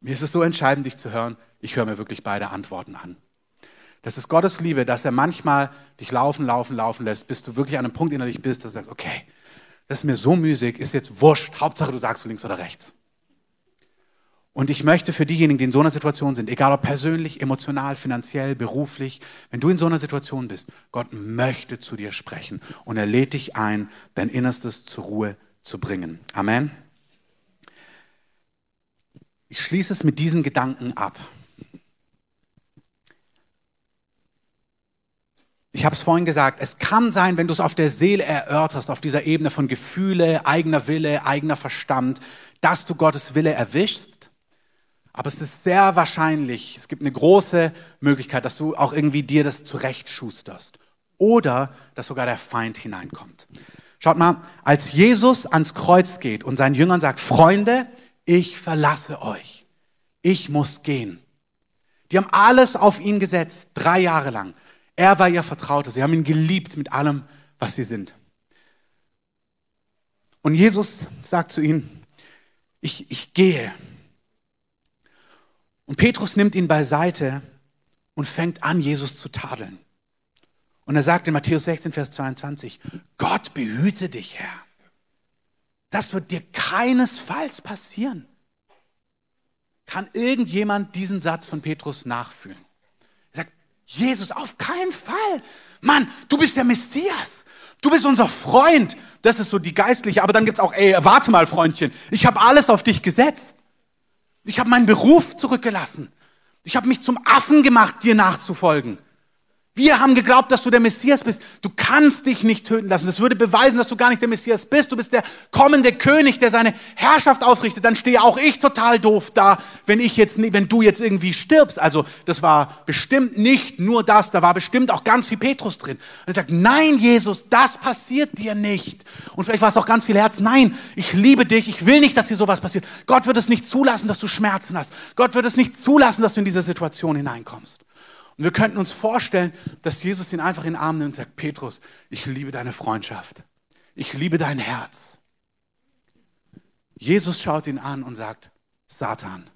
mir ist es so entscheidend, dich zu hören, ich höre mir wirklich beide Antworten an. Das ist Gottes Liebe, dass er manchmal dich laufen, laufen, laufen lässt, bis du wirklich an einem Punkt innerlich bist, dass du sagst, okay, das ist mir so müßig, ist jetzt wurscht, Hauptsache du sagst du links oder rechts. Und ich möchte für diejenigen, die in so einer Situation sind, egal ob persönlich, emotional, finanziell, beruflich, wenn du in so einer Situation bist, Gott möchte zu dir sprechen und er lädt dich ein, dein Innerstes zur Ruhe zu bringen. Amen. Ich schließe es mit diesen Gedanken ab. ich habe es vorhin gesagt, es kann sein, wenn du es auf der Seele erörterst, auf dieser Ebene von Gefühle, eigener Wille, eigener Verstand, dass du Gottes Wille erwischst. Aber es ist sehr wahrscheinlich, es gibt eine große Möglichkeit, dass du auch irgendwie dir das zurechtschusterst. Oder dass sogar der Feind hineinkommt. Schaut mal, als Jesus ans Kreuz geht und seinen Jüngern sagt, Freunde, ich verlasse euch. Ich muss gehen. Die haben alles auf ihn gesetzt, drei Jahre lang. Er war ihr Vertrauter. Sie haben ihn geliebt mit allem, was sie sind. Und Jesus sagt zu ihnen, ich, ich gehe. Und Petrus nimmt ihn beiseite und fängt an, Jesus zu tadeln. Und er sagt in Matthäus 16, Vers 22, Gott behüte dich, Herr. Das wird dir keinesfalls passieren. Kann irgendjemand diesen Satz von Petrus nachfühlen? Er sagt, Jesus, auf keinen Fall. Mann, du bist der Messias. Du bist unser Freund. Das ist so die geistliche. Aber dann gibt's auch, ey, warte mal, Freundchen. Ich habe alles auf dich gesetzt. Ich habe meinen Beruf zurückgelassen. Ich habe mich zum Affen gemacht, dir nachzufolgen. Wir haben geglaubt, dass du der Messias bist. Du kannst dich nicht töten lassen. Das würde beweisen, dass du gar nicht der Messias bist. Du bist der kommende König, der seine Herrschaft aufrichtet. Dann stehe auch ich total doof da, wenn ich jetzt, wenn du jetzt irgendwie stirbst. Also, das war bestimmt nicht nur das. Da war bestimmt auch ganz viel Petrus drin. Und er sagt, nein, Jesus, das passiert dir nicht. Und vielleicht war es auch ganz viel Herz. Nein, ich liebe dich. Ich will nicht, dass dir sowas passiert. Gott wird es nicht zulassen, dass du Schmerzen hast. Gott wird es nicht zulassen, dass du in diese Situation hineinkommst. Und wir könnten uns vorstellen, dass Jesus ihn einfach in den Arm nimmt und sagt, Petrus, ich liebe deine Freundschaft. Ich liebe dein Herz. Jesus schaut ihn an und sagt, Satan,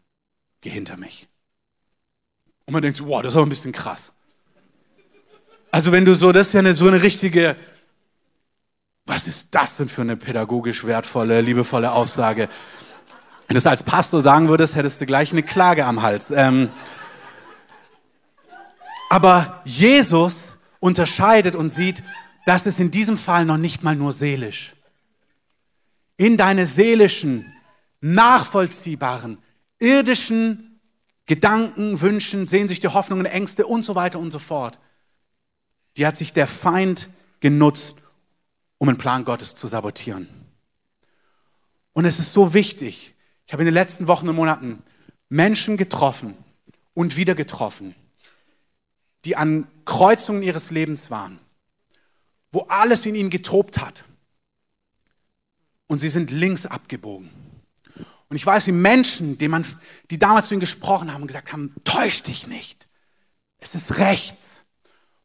geh hinter mich. Und man denkt so, wow, das ist aber ein bisschen krass. Also wenn du so, das ist ja eine, so eine richtige, was ist das denn für eine pädagogisch wertvolle, liebevolle Aussage? Wenn du es als Pastor sagen würdest, hättest du gleich eine Klage am Hals. Ähm, aber Jesus unterscheidet und sieht, dass es in diesem Fall noch nicht mal nur seelisch. In deine seelischen, nachvollziehbaren, irdischen Gedanken, Wünschen, Sehnsüchte, Hoffnungen, Ängste und so weiter und so fort. Die hat sich der Feind genutzt, um einen Plan Gottes zu sabotieren. Und es ist so wichtig. Ich habe in den letzten Wochen und Monaten Menschen getroffen und wieder getroffen, die an Kreuzungen ihres Lebens waren, wo alles in ihnen getobt hat. Und sie sind links abgebogen. Und ich weiß, wie Menschen, die, man, die damals zu ihnen gesprochen haben gesagt haben, täusch dich nicht. Es ist rechts.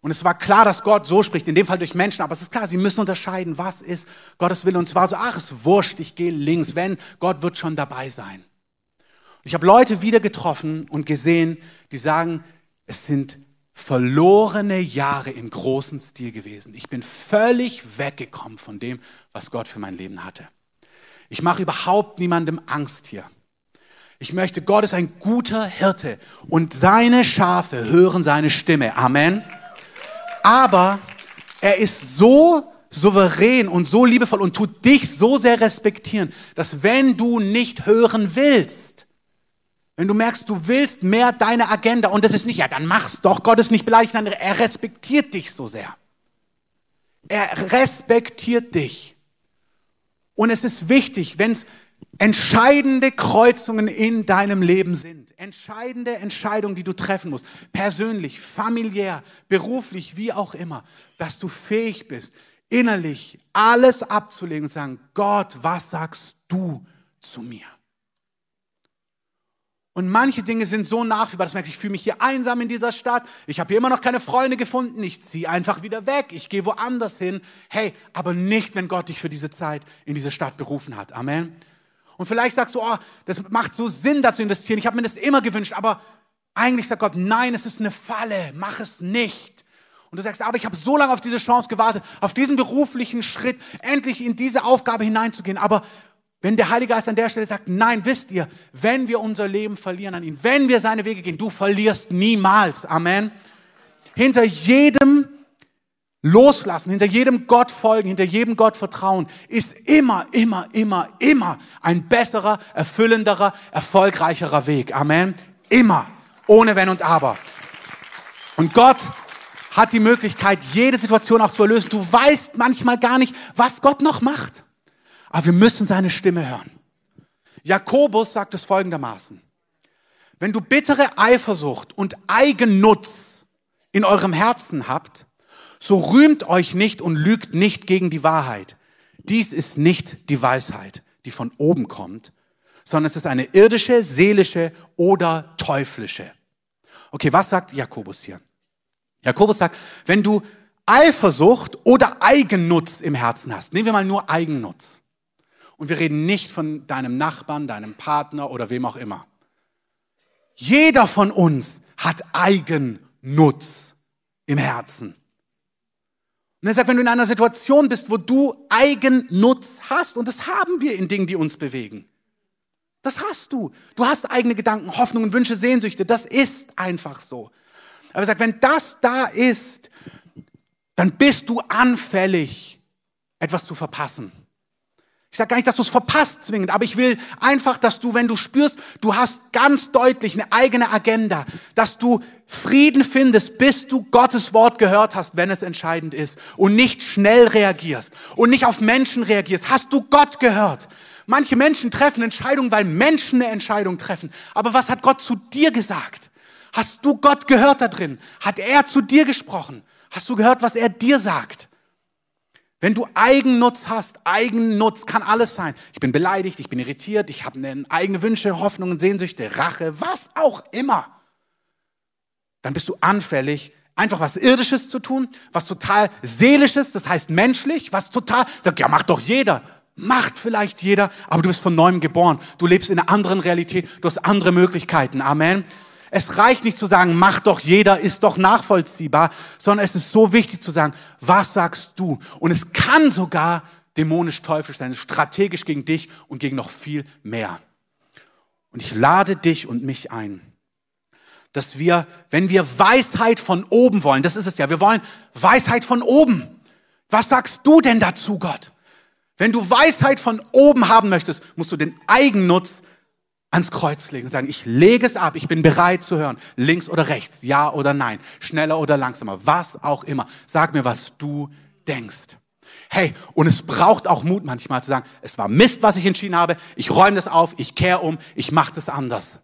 Und es war klar, dass Gott so spricht, in dem Fall durch Menschen, aber es ist klar, sie müssen unterscheiden, was ist Gottes Wille. Und zwar so, ach, es wurscht, ich gehe links, wenn, Gott wird schon dabei sein. Und ich habe Leute wieder getroffen und gesehen, die sagen, es sind verlorene Jahre im großen Stil gewesen. Ich bin völlig weggekommen von dem, was Gott für mein Leben hatte. Ich mache überhaupt niemandem Angst hier. Ich möchte, Gott ist ein guter Hirte und seine Schafe hören seine Stimme. Amen. Aber er ist so souverän und so liebevoll und tut dich so sehr respektieren, dass wenn du nicht hören willst, wenn du merkst, du willst mehr deine Agenda und das ist nicht, ja, dann mach's doch. Gott ist nicht beleidigt, nein, er respektiert dich so sehr. Er respektiert dich. Und es ist wichtig, wenn es entscheidende Kreuzungen in deinem Leben sind, entscheidende Entscheidungen, die du treffen musst, persönlich, familiär, beruflich, wie auch immer, dass du fähig bist, innerlich alles abzulegen und sagen, Gott, was sagst du zu mir? Und manche Dinge sind so nachfühlbar, dass man sagt, ich fühle mich hier einsam in dieser Stadt, ich habe hier immer noch keine Freunde gefunden, ich ziehe einfach wieder weg, ich gehe woanders hin. Hey, aber nicht, wenn Gott dich für diese Zeit in diese Stadt berufen hat. Amen. Und vielleicht sagst du, oh, das macht so Sinn, da zu investieren, ich habe mir das immer gewünscht, aber eigentlich sagt Gott, nein, es ist eine Falle, mach es nicht. Und du sagst, aber ich habe so lange auf diese Chance gewartet, auf diesen beruflichen Schritt, endlich in diese Aufgabe hineinzugehen. Aber wenn der Heilige Geist an der Stelle sagt, nein, wisst ihr, wenn wir unser Leben verlieren an ihn, wenn wir seine Wege gehen, du verlierst niemals. Amen. Hinter jedem Loslassen, hinter jedem Gott folgen, hinter jedem Gott vertrauen, ist immer, immer, immer, immer ein besserer, erfüllenderer, erfolgreicherer Weg. Amen. Immer. Ohne Wenn und Aber. Und Gott hat die Möglichkeit, jede Situation auch zu erlösen. Du weißt manchmal gar nicht, was Gott noch macht. Aber wir müssen seine Stimme hören. Jakobus sagt es folgendermaßen. Wenn du bittere Eifersucht und Eigennutz in eurem Herzen habt, so rühmt euch nicht und lügt nicht gegen die Wahrheit. Dies ist nicht die Weisheit, die von oben kommt, sondern es ist eine irdische, seelische oder teuflische. Okay, was sagt Jakobus hier? Jakobus sagt, wenn du Eifersucht oder Eigennutz im Herzen hast, nehmen wir mal nur Eigennutz. Und wir reden nicht von deinem Nachbarn, deinem Partner oder wem auch immer. Jeder von uns hat Eigennutz im Herzen. Und er sagt, wenn du in einer Situation bist, wo du Eigennutz hast, und das haben wir in Dingen, die uns bewegen. Das hast du. Du hast eigene Gedanken, Hoffnungen, Wünsche, Sehnsüchte. Das ist einfach so. Aber er sagt, wenn das da ist, dann bist du anfällig, etwas zu verpassen. Ich sage gar nicht, dass du es verpasst zwingend, aber ich will einfach, dass du, wenn du spürst, du hast ganz deutlich eine eigene Agenda, dass du Frieden findest, bis du Gottes Wort gehört hast, wenn es entscheidend ist und nicht schnell reagierst und nicht auf Menschen reagierst. Hast du Gott gehört? Manche Menschen treffen Entscheidungen, weil Menschen eine Entscheidung treffen. Aber was hat Gott zu dir gesagt? Hast du Gott gehört da drin? Hat er zu dir gesprochen? Hast du gehört, was er dir sagt? Wenn du Eigennutz hast, Eigennutz kann alles sein. Ich bin beleidigt, ich bin irritiert, ich habe eigene Wünsche, Hoffnungen, Sehnsüchte, Rache, was auch immer. Dann bist du anfällig, einfach was Irdisches zu tun, was total Seelisches, das heißt menschlich, was total, sagt, ja, macht doch jeder. Macht vielleicht jeder, aber du bist von neuem geboren. Du lebst in einer anderen Realität, du hast andere Möglichkeiten. Amen. Es reicht nicht zu sagen, mach doch jeder, ist doch nachvollziehbar, sondern es ist so wichtig zu sagen, was sagst du? Und es kann sogar dämonisch teuflisch sein, strategisch gegen dich und gegen noch viel mehr. Und ich lade dich und mich ein, dass wir, wenn wir Weisheit von oben wollen, das ist es ja, wir wollen Weisheit von oben. Was sagst du denn dazu, Gott? Wenn du Weisheit von oben haben möchtest, musst du den Eigennutz ans Kreuz legen und sagen, ich lege es ab, ich bin bereit zu hören, links oder rechts, ja oder nein, schneller oder langsamer, was auch immer. Sag mir, was du denkst. Hey, und es braucht auch Mut manchmal zu sagen, es war Mist, was ich entschieden habe, ich räume das auf, ich kehre um, ich mache das anders.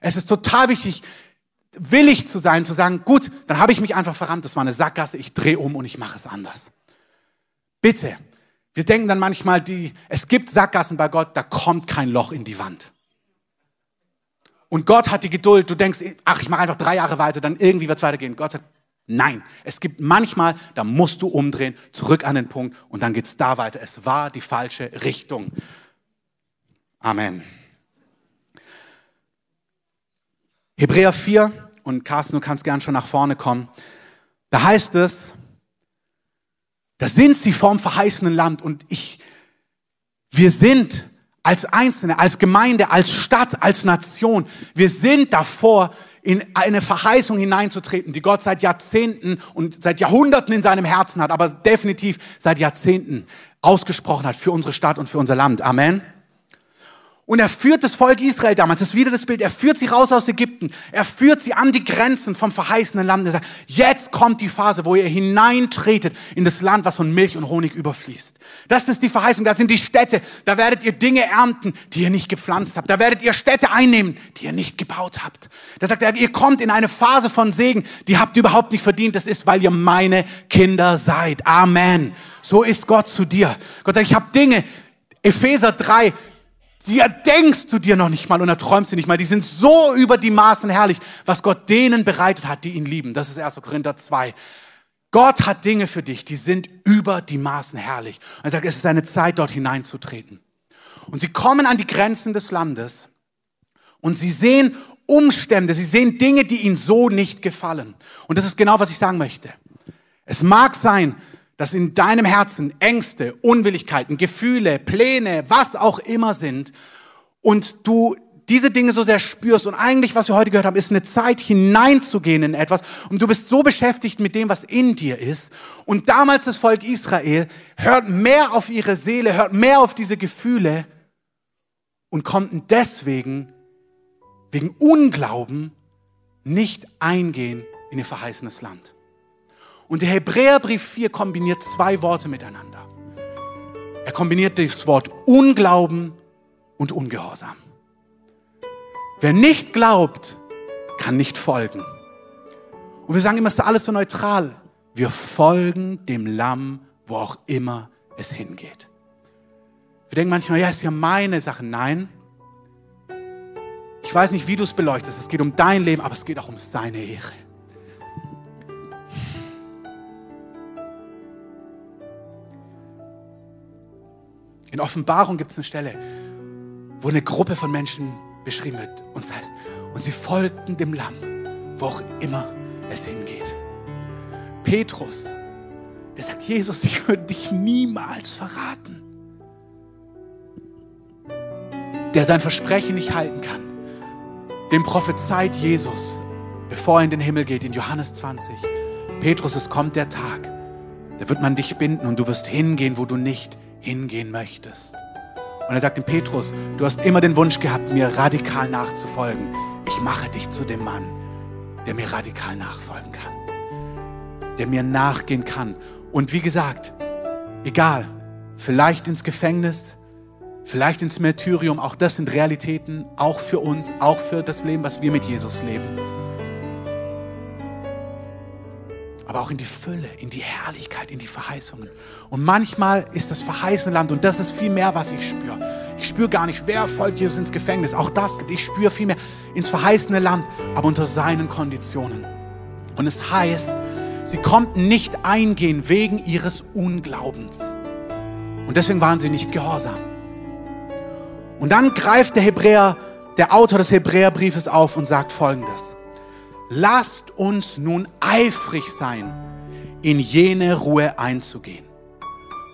Es ist total wichtig, willig zu sein, zu sagen, gut, dann habe ich mich einfach verrannt, das war eine Sackgasse, ich drehe um und ich mache es anders. Bitte, wir denken dann manchmal, die, es gibt Sackgassen bei Gott, da kommt kein Loch in die Wand. Und Gott hat die Geduld, du denkst, ach, ich mache einfach drei Jahre weiter, dann irgendwie wird es weitergehen. Gott sagt, nein, es gibt manchmal, da musst du umdrehen, zurück an den Punkt und dann geht es da weiter. Es war die falsche Richtung. Amen. Hebräer 4, und Carsten, du kannst gern schon nach vorne kommen. Da heißt es, da sind sie vorm verheißenen Land und ich, wir sind als Einzelne, als Gemeinde, als Stadt, als Nation, wir sind davor, in eine Verheißung hineinzutreten, die Gott seit Jahrzehnten und seit Jahrhunderten in seinem Herzen hat, aber definitiv seit Jahrzehnten ausgesprochen hat für unsere Stadt und für unser Land. Amen. Und er führt das Volk Israel damals, das ist wieder das Bild, er führt sie raus aus Ägypten, er führt sie an die Grenzen vom verheißenen Land. Er sagt, jetzt kommt die Phase, wo ihr hineintretet in das Land, was von Milch und Honig überfließt. Das ist die Verheißung, da sind die Städte, da werdet ihr Dinge ernten, die ihr nicht gepflanzt habt. Da werdet ihr Städte einnehmen, die ihr nicht gebaut habt. Da sagt er, ihr kommt in eine Phase von Segen, die habt ihr überhaupt nicht verdient. Das ist, weil ihr meine Kinder seid. Amen. So ist Gott zu dir. Gott sagt, ich habe Dinge, Epheser 3, die erdenkst du dir noch nicht mal und erträumst du nicht mal. Die sind so über die Maßen herrlich, was Gott denen bereitet hat, die ihn lieben. Das ist 1. Korinther 2. Gott hat Dinge für dich, die sind über die Maßen herrlich. Und er sagt, es ist eine Zeit, dort hineinzutreten. Und sie kommen an die Grenzen des Landes und sie sehen Umstände, sie sehen Dinge, die ihnen so nicht gefallen. Und das ist genau, was ich sagen möchte. Es mag sein, dass in deinem Herzen Ängste, Unwilligkeiten, Gefühle, Pläne, was auch immer sind und du diese Dinge so sehr spürst und eigentlich, was wir heute gehört haben, ist eine Zeit hineinzugehen in etwas und du bist so beschäftigt mit dem, was in dir ist. Und damals das Volk Israel hört mehr auf ihre Seele, hört mehr auf diese Gefühle und konnten deswegen wegen Unglauben nicht eingehen in ihr verheißenes Land. Und der Hebräerbrief 4 kombiniert zwei Worte miteinander. Er kombiniert das Wort Unglauben und Ungehorsam. Wer nicht glaubt, kann nicht folgen. Und wir sagen immer, es ist alles so neutral. Wir folgen dem Lamm, wo auch immer es hingeht. Wir denken manchmal, ja, ist ja meine Sache. Nein. Ich weiß nicht, wie du es beleuchtest. Es geht um dein Leben, aber es geht auch um seine Ehre. In Offenbarung gibt es eine Stelle, wo eine Gruppe von Menschen beschrieben wird. Und es heißt, und sie folgten dem Lamm, wo auch immer es hingeht. Petrus, der sagt, Jesus, ich würde dich niemals verraten. Der sein Versprechen nicht halten kann. Dem prophezeit Jesus, bevor er in den Himmel geht, in Johannes 20. Petrus, es kommt der Tag, da wird man dich binden und du wirst hingehen, wo du nicht hingehen möchtest. Und er sagt dem Petrus, du hast immer den Wunsch gehabt, mir radikal nachzufolgen. Ich mache dich zu dem Mann, der mir radikal nachfolgen kann, der mir nachgehen kann. Und wie gesagt, egal, vielleicht ins Gefängnis, vielleicht ins Märtyrium, auch das sind Realitäten, auch für uns, auch für das Leben, was wir mit Jesus leben. Aber auch in die Fülle, in die Herrlichkeit, in die Verheißungen. Und manchmal ist das verheißene Land, und das ist viel mehr, was ich spüre. Ich spüre gar nicht, wer folgt Jesus ins Gefängnis. Auch das gibt. Ich spüre viel mehr ins verheißene Land, aber unter seinen Konditionen. Und es heißt, sie konnten nicht eingehen wegen ihres Unglaubens. Und deswegen waren sie nicht gehorsam. Und dann greift der Hebräer, der Autor des Hebräerbriefes auf und sagt folgendes lasst uns nun eifrig sein, in jene Ruhe einzugehen,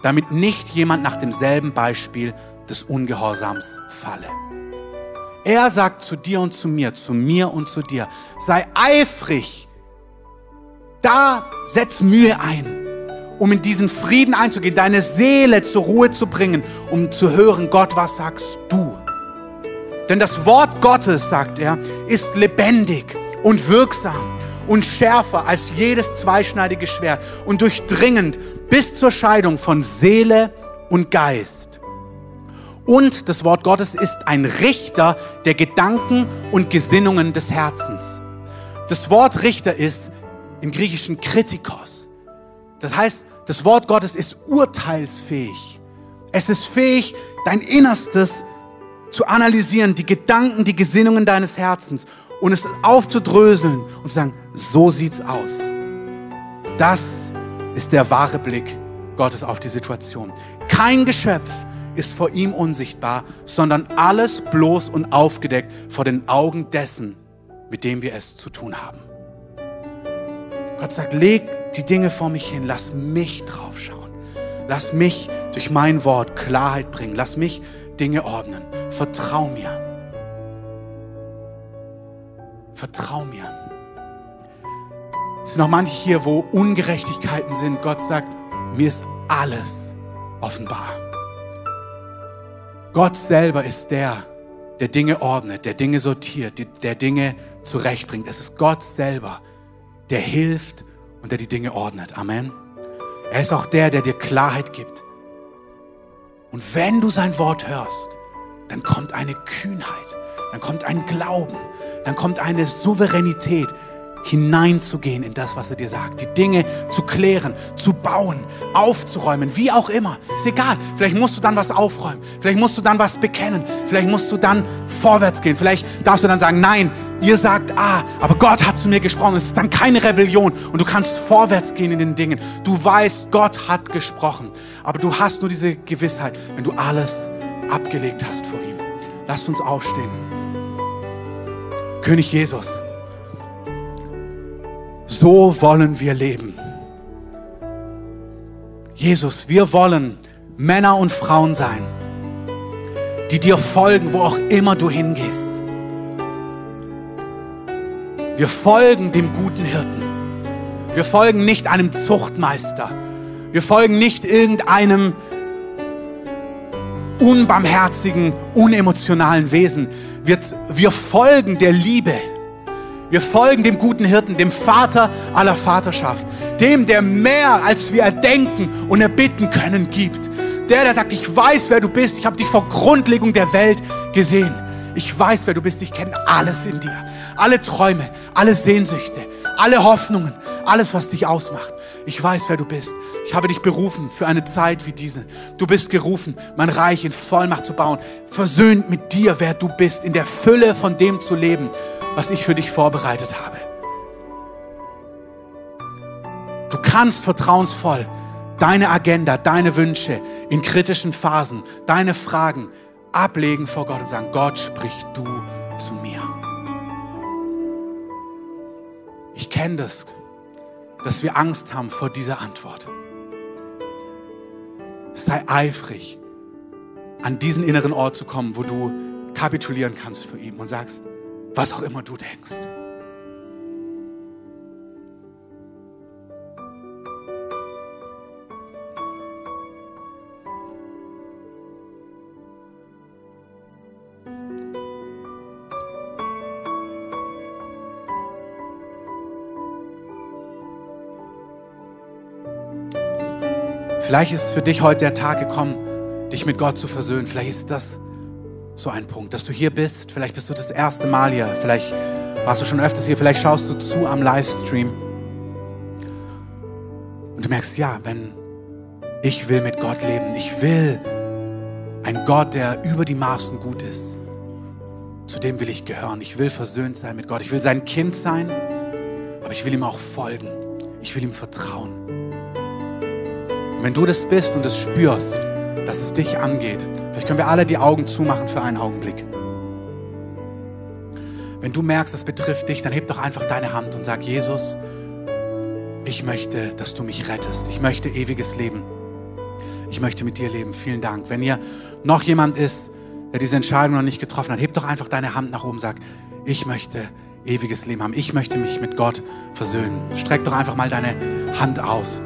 damit nicht jemand nach demselben Beispiel des Ungehorsams falle. Er sagt zu dir und zu mir, zu mir und zu dir, sei eifrig, da setz Mühe ein, um in diesen Frieden einzugehen, deine Seele zur Ruhe zu bringen, um zu hören, Gott, was sagst du? Denn das Wort Gottes, sagt er, ist lebendig und wirksam und schärfer als jedes zweischneidige Schwert und durchdringend bis zur Scheidung von Seele und Geist. Und das Wort Gottes ist ein Richter der Gedanken und Gesinnungen des Herzens. Das Wort Richter ist im Griechischen Kritikos. Das heißt, das Wort Gottes ist urteilsfähig. Es ist fähig, dein Innerstes zu analysieren, die Gedanken, die Gesinnungen deines Herzens und es aufzudröseln und zu sagen, so sieht's aus. Das ist der wahre Blick Gottes auf die Situation. Kein Geschöpf ist vor ihm unsichtbar, sondern alles bloß und aufgedeckt vor den Augen dessen, mit dem wir es zu tun haben. Gott sagt, leg die Dinge vor mich hin, lass mich draufschauen. Lass mich durch mein Wort Klarheit bringen. Lass mich Dinge ordnen. Vertrau mir. Vertrau mir. Es sind noch manche hier, wo Ungerechtigkeiten sind. Gott sagt, mir ist alles offenbar. Gott selber ist der, der Dinge ordnet, der Dinge sortiert, der Dinge zurechtbringt. Es ist Gott selber, der hilft und der die Dinge ordnet. Amen. Er ist auch der, der dir Klarheit gibt. Und wenn du sein Wort hörst, dann kommt eine Kühnheit, dann kommt ein Glauben, dann kommt eine Souveränität, hineinzugehen in das, was er dir sagt. Die Dinge zu klären, zu bauen, aufzuräumen, wie auch immer. Ist egal. Vielleicht musst du dann was aufräumen. Vielleicht musst du dann was bekennen. Vielleicht musst du dann vorwärts gehen. Vielleicht darfst du dann sagen, nein, ihr sagt ah, aber Gott hat zu mir gesprochen. Es ist dann keine Rebellion und du kannst vorwärts gehen in den Dingen. Du weißt, Gott hat gesprochen. Aber du hast nur diese Gewissheit, wenn du alles abgelegt hast vor ihm. Lasst uns aufstehen. König Jesus, so wollen wir leben. Jesus, wir wollen Männer und Frauen sein, die dir folgen, wo auch immer du hingehst. Wir folgen dem guten Hirten. Wir folgen nicht einem Zuchtmeister. Wir folgen nicht irgendeinem unbarmherzigen, unemotionalen Wesen. Wir, wir folgen der Liebe. Wir folgen dem guten Hirten, dem Vater aller Vaterschaft, dem, der mehr als wir erdenken und erbitten können gibt. Der, der sagt, ich weiß, wer du bist, ich habe dich vor Grundlegung der Welt gesehen. Ich weiß, wer du bist, ich kenne alles in dir. Alle Träume, alle Sehnsüchte, alle Hoffnungen, alles, was dich ausmacht. Ich weiß, wer du bist. Ich habe dich berufen für eine Zeit wie diese. Du bist gerufen, mein Reich in Vollmacht zu bauen, versöhnt mit dir, wer du bist, in der Fülle von dem zu leben, was ich für dich vorbereitet habe. Du kannst vertrauensvoll deine Agenda, deine Wünsche in kritischen Phasen, deine Fragen ablegen vor Gott und sagen, Gott, sprich du zu mir. Ich kenne das dass wir Angst haben vor dieser Antwort. Sei eifrig, an diesen inneren Ort zu kommen, wo du kapitulieren kannst für ihn und sagst, was auch immer du denkst. Vielleicht ist für dich heute der Tag gekommen, dich mit Gott zu versöhnen. Vielleicht ist das so ein Punkt, dass du hier bist. Vielleicht bist du das erste Mal hier. Vielleicht warst du schon öfters hier. Vielleicht schaust du zu am Livestream. Und du merkst, ja, wenn ich will mit Gott leben, ich will ein Gott, der über die Maßen gut ist. Zu dem will ich gehören. Ich will versöhnt sein mit Gott. Ich will sein Kind sein, aber ich will ihm auch folgen. Ich will ihm vertrauen. Wenn du das bist und es spürst, dass es dich angeht, vielleicht können wir alle die Augen zumachen für einen Augenblick. Wenn du merkst, es betrifft dich, dann heb doch einfach deine Hand und sag, Jesus, ich möchte, dass du mich rettest. Ich möchte ewiges Leben. Ich möchte mit dir leben. Vielen Dank. Wenn hier noch jemand ist, der diese Entscheidung noch nicht getroffen hat, heb doch einfach deine Hand nach oben und sag, ich möchte ewiges Leben haben. Ich möchte mich mit Gott versöhnen. Streck doch einfach mal deine Hand aus.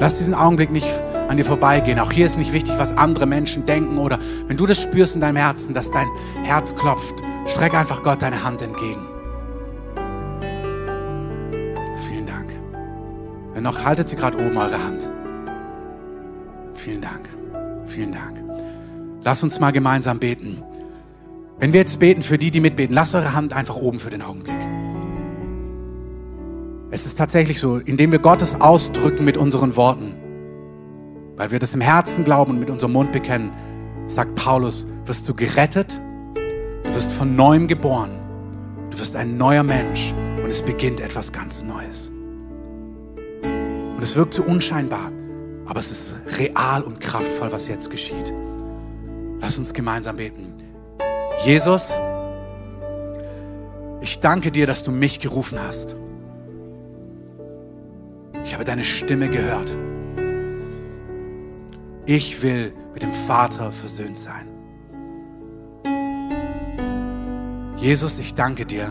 Lass diesen Augenblick nicht an dir vorbeigehen. Auch hier ist nicht wichtig, was andere Menschen denken oder wenn du das spürst in deinem Herzen, dass dein Herz klopft, streck einfach Gott deine Hand entgegen. Vielen Dank. Wenn noch, haltet sie gerade oben eure Hand. Vielen Dank. Vielen Dank. Lass uns mal gemeinsam beten. Wenn wir jetzt beten für die, die mitbeten, lasst eure Hand einfach oben für den Augenblick. Es ist tatsächlich so, indem wir Gottes ausdrücken mit unseren Worten, weil wir das im Herzen glauben und mit unserem Mund bekennen, sagt Paulus, wirst du gerettet, du wirst von neuem geboren, du wirst ein neuer Mensch und es beginnt etwas ganz Neues. Und es wirkt so unscheinbar, aber es ist real und kraftvoll, was jetzt geschieht. Lass uns gemeinsam beten. Jesus, ich danke dir, dass du mich gerufen hast. Ich habe deine Stimme gehört. Ich will mit dem Vater versöhnt sein. Jesus, ich danke dir,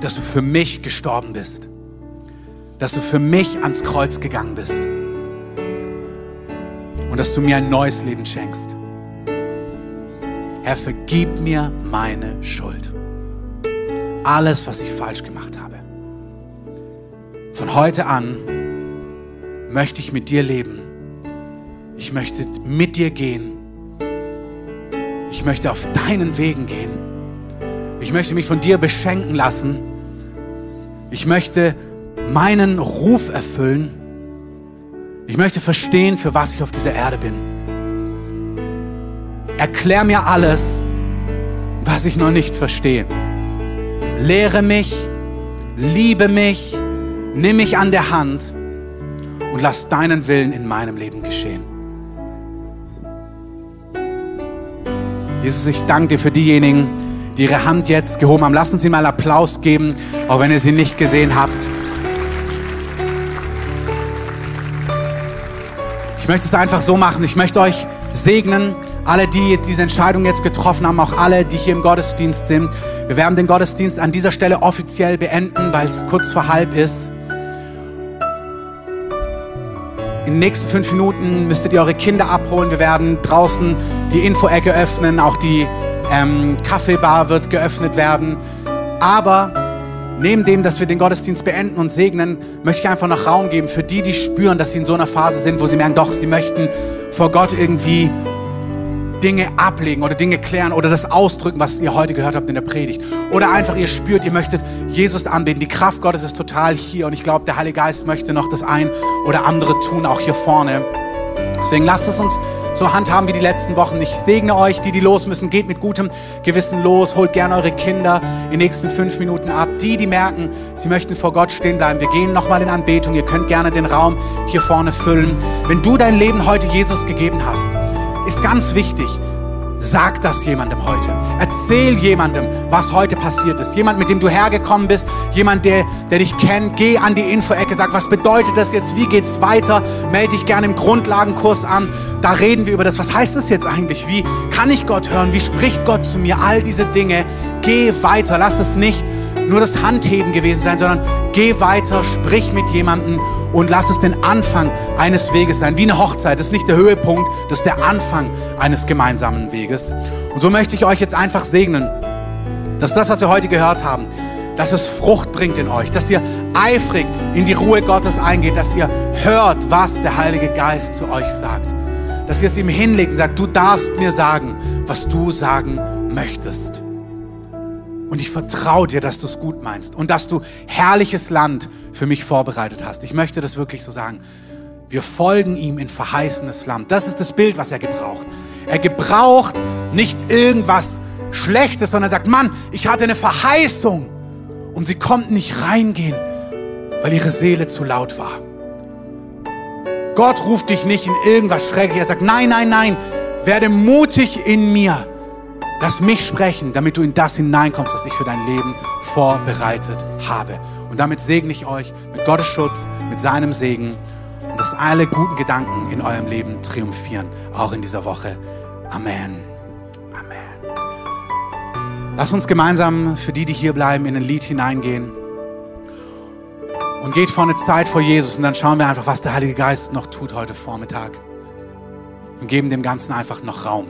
dass du für mich gestorben bist, dass du für mich ans Kreuz gegangen bist und dass du mir ein neues Leben schenkst. Herr, vergib mir meine Schuld. Alles, was ich falsch gemacht habe. Von heute an möchte ich mit dir leben. Ich möchte mit dir gehen. Ich möchte auf deinen Wegen gehen. Ich möchte mich von dir beschenken lassen. Ich möchte meinen Ruf erfüllen. Ich möchte verstehen, für was ich auf dieser Erde bin. Erklär mir alles, was ich noch nicht verstehe. Lehre mich, liebe mich, Nimm mich an der Hand und lass deinen Willen in meinem Leben geschehen. Jesus, ich danke dir für diejenigen, die ihre Hand jetzt gehoben haben. Lass uns ihnen mal Applaus geben, auch wenn ihr sie nicht gesehen habt. Ich möchte es einfach so machen. Ich möchte euch segnen, alle, die diese Entscheidung jetzt getroffen haben, auch alle, die hier im Gottesdienst sind. Wir werden den Gottesdienst an dieser Stelle offiziell beenden, weil es kurz vor halb ist. In den nächsten fünf Minuten müsstet ihr eure Kinder abholen. Wir werden draußen die Info-Ecke öffnen, auch die ähm, Kaffeebar wird geöffnet werden. Aber neben dem, dass wir den Gottesdienst beenden und segnen, möchte ich einfach noch Raum geben für die, die spüren, dass sie in so einer Phase sind, wo sie merken, doch, sie möchten vor Gott irgendwie Dinge ablegen oder Dinge klären oder das ausdrücken, was ihr heute gehört habt in der Predigt. Oder einfach ihr spürt, ihr möchtet Jesus anbeten. Die Kraft Gottes ist total hier und ich glaube, der Heilige Geist möchte noch das ein oder andere tun, auch hier vorne. Deswegen lasst es uns so handhaben wie die letzten Wochen. Ich segne euch, die, die los müssen, geht mit gutem Gewissen los, holt gerne eure Kinder in den nächsten fünf Minuten ab. Die, die merken, sie möchten vor Gott stehen bleiben, wir gehen nochmal in Anbetung. Ihr könnt gerne den Raum hier vorne füllen. Wenn du dein Leben heute Jesus gegeben hast, ist ganz wichtig, Sag das jemandem heute. Erzähl jemandem, was heute passiert ist. Jemand, mit dem du hergekommen bist, jemand, der, der dich kennt. Geh an die Info-Ecke, sag, was bedeutet das jetzt? Wie geht's weiter? Melde dich gerne im Grundlagenkurs an. Da reden wir über das. Was heißt das jetzt eigentlich? Wie kann ich Gott hören? Wie spricht Gott zu mir? All diese Dinge. Geh weiter. Lass es nicht nur das Handheben gewesen sein, sondern geh weiter, sprich mit jemandem und lass es den Anfang eines Weges sein. Wie eine Hochzeit. Das ist nicht der Höhepunkt, das ist der Anfang eines gemeinsamen Weges. Und so möchte ich euch jetzt einfach segnen, dass das, was wir heute gehört haben, dass es Frucht bringt in euch, dass ihr eifrig in die Ruhe Gottes eingeht, dass ihr hört, was der Heilige Geist zu euch sagt. Dass ihr es ihm hinlegt und sagt, du darfst mir sagen, was du sagen möchtest. Und ich vertraue dir, dass du es gut meinst und dass du herrliches Land für mich vorbereitet hast. Ich möchte das wirklich so sagen. Wir folgen ihm in verheißenes Land. Das ist das Bild, was er gebraucht. Er gebraucht nicht irgendwas Schlechtes, sondern sagt, Mann, ich hatte eine Verheißung und sie konnten nicht reingehen, weil ihre Seele zu laut war. Gott ruft dich nicht in irgendwas Schreckliches. Er sagt, nein, nein, nein, werde mutig in mir Lass mich sprechen, damit du in das hineinkommst, was ich für dein Leben vorbereitet habe. Und damit segne ich euch mit Gottes Schutz, mit seinem Segen und dass alle guten Gedanken in eurem Leben triumphieren, auch in dieser Woche. Amen. Amen. Lass uns gemeinsam für die, die hier bleiben, in ein Lied hineingehen. Und geht vor eine Zeit vor Jesus und dann schauen wir einfach, was der Heilige Geist noch tut heute Vormittag. Und geben dem Ganzen einfach noch Raum.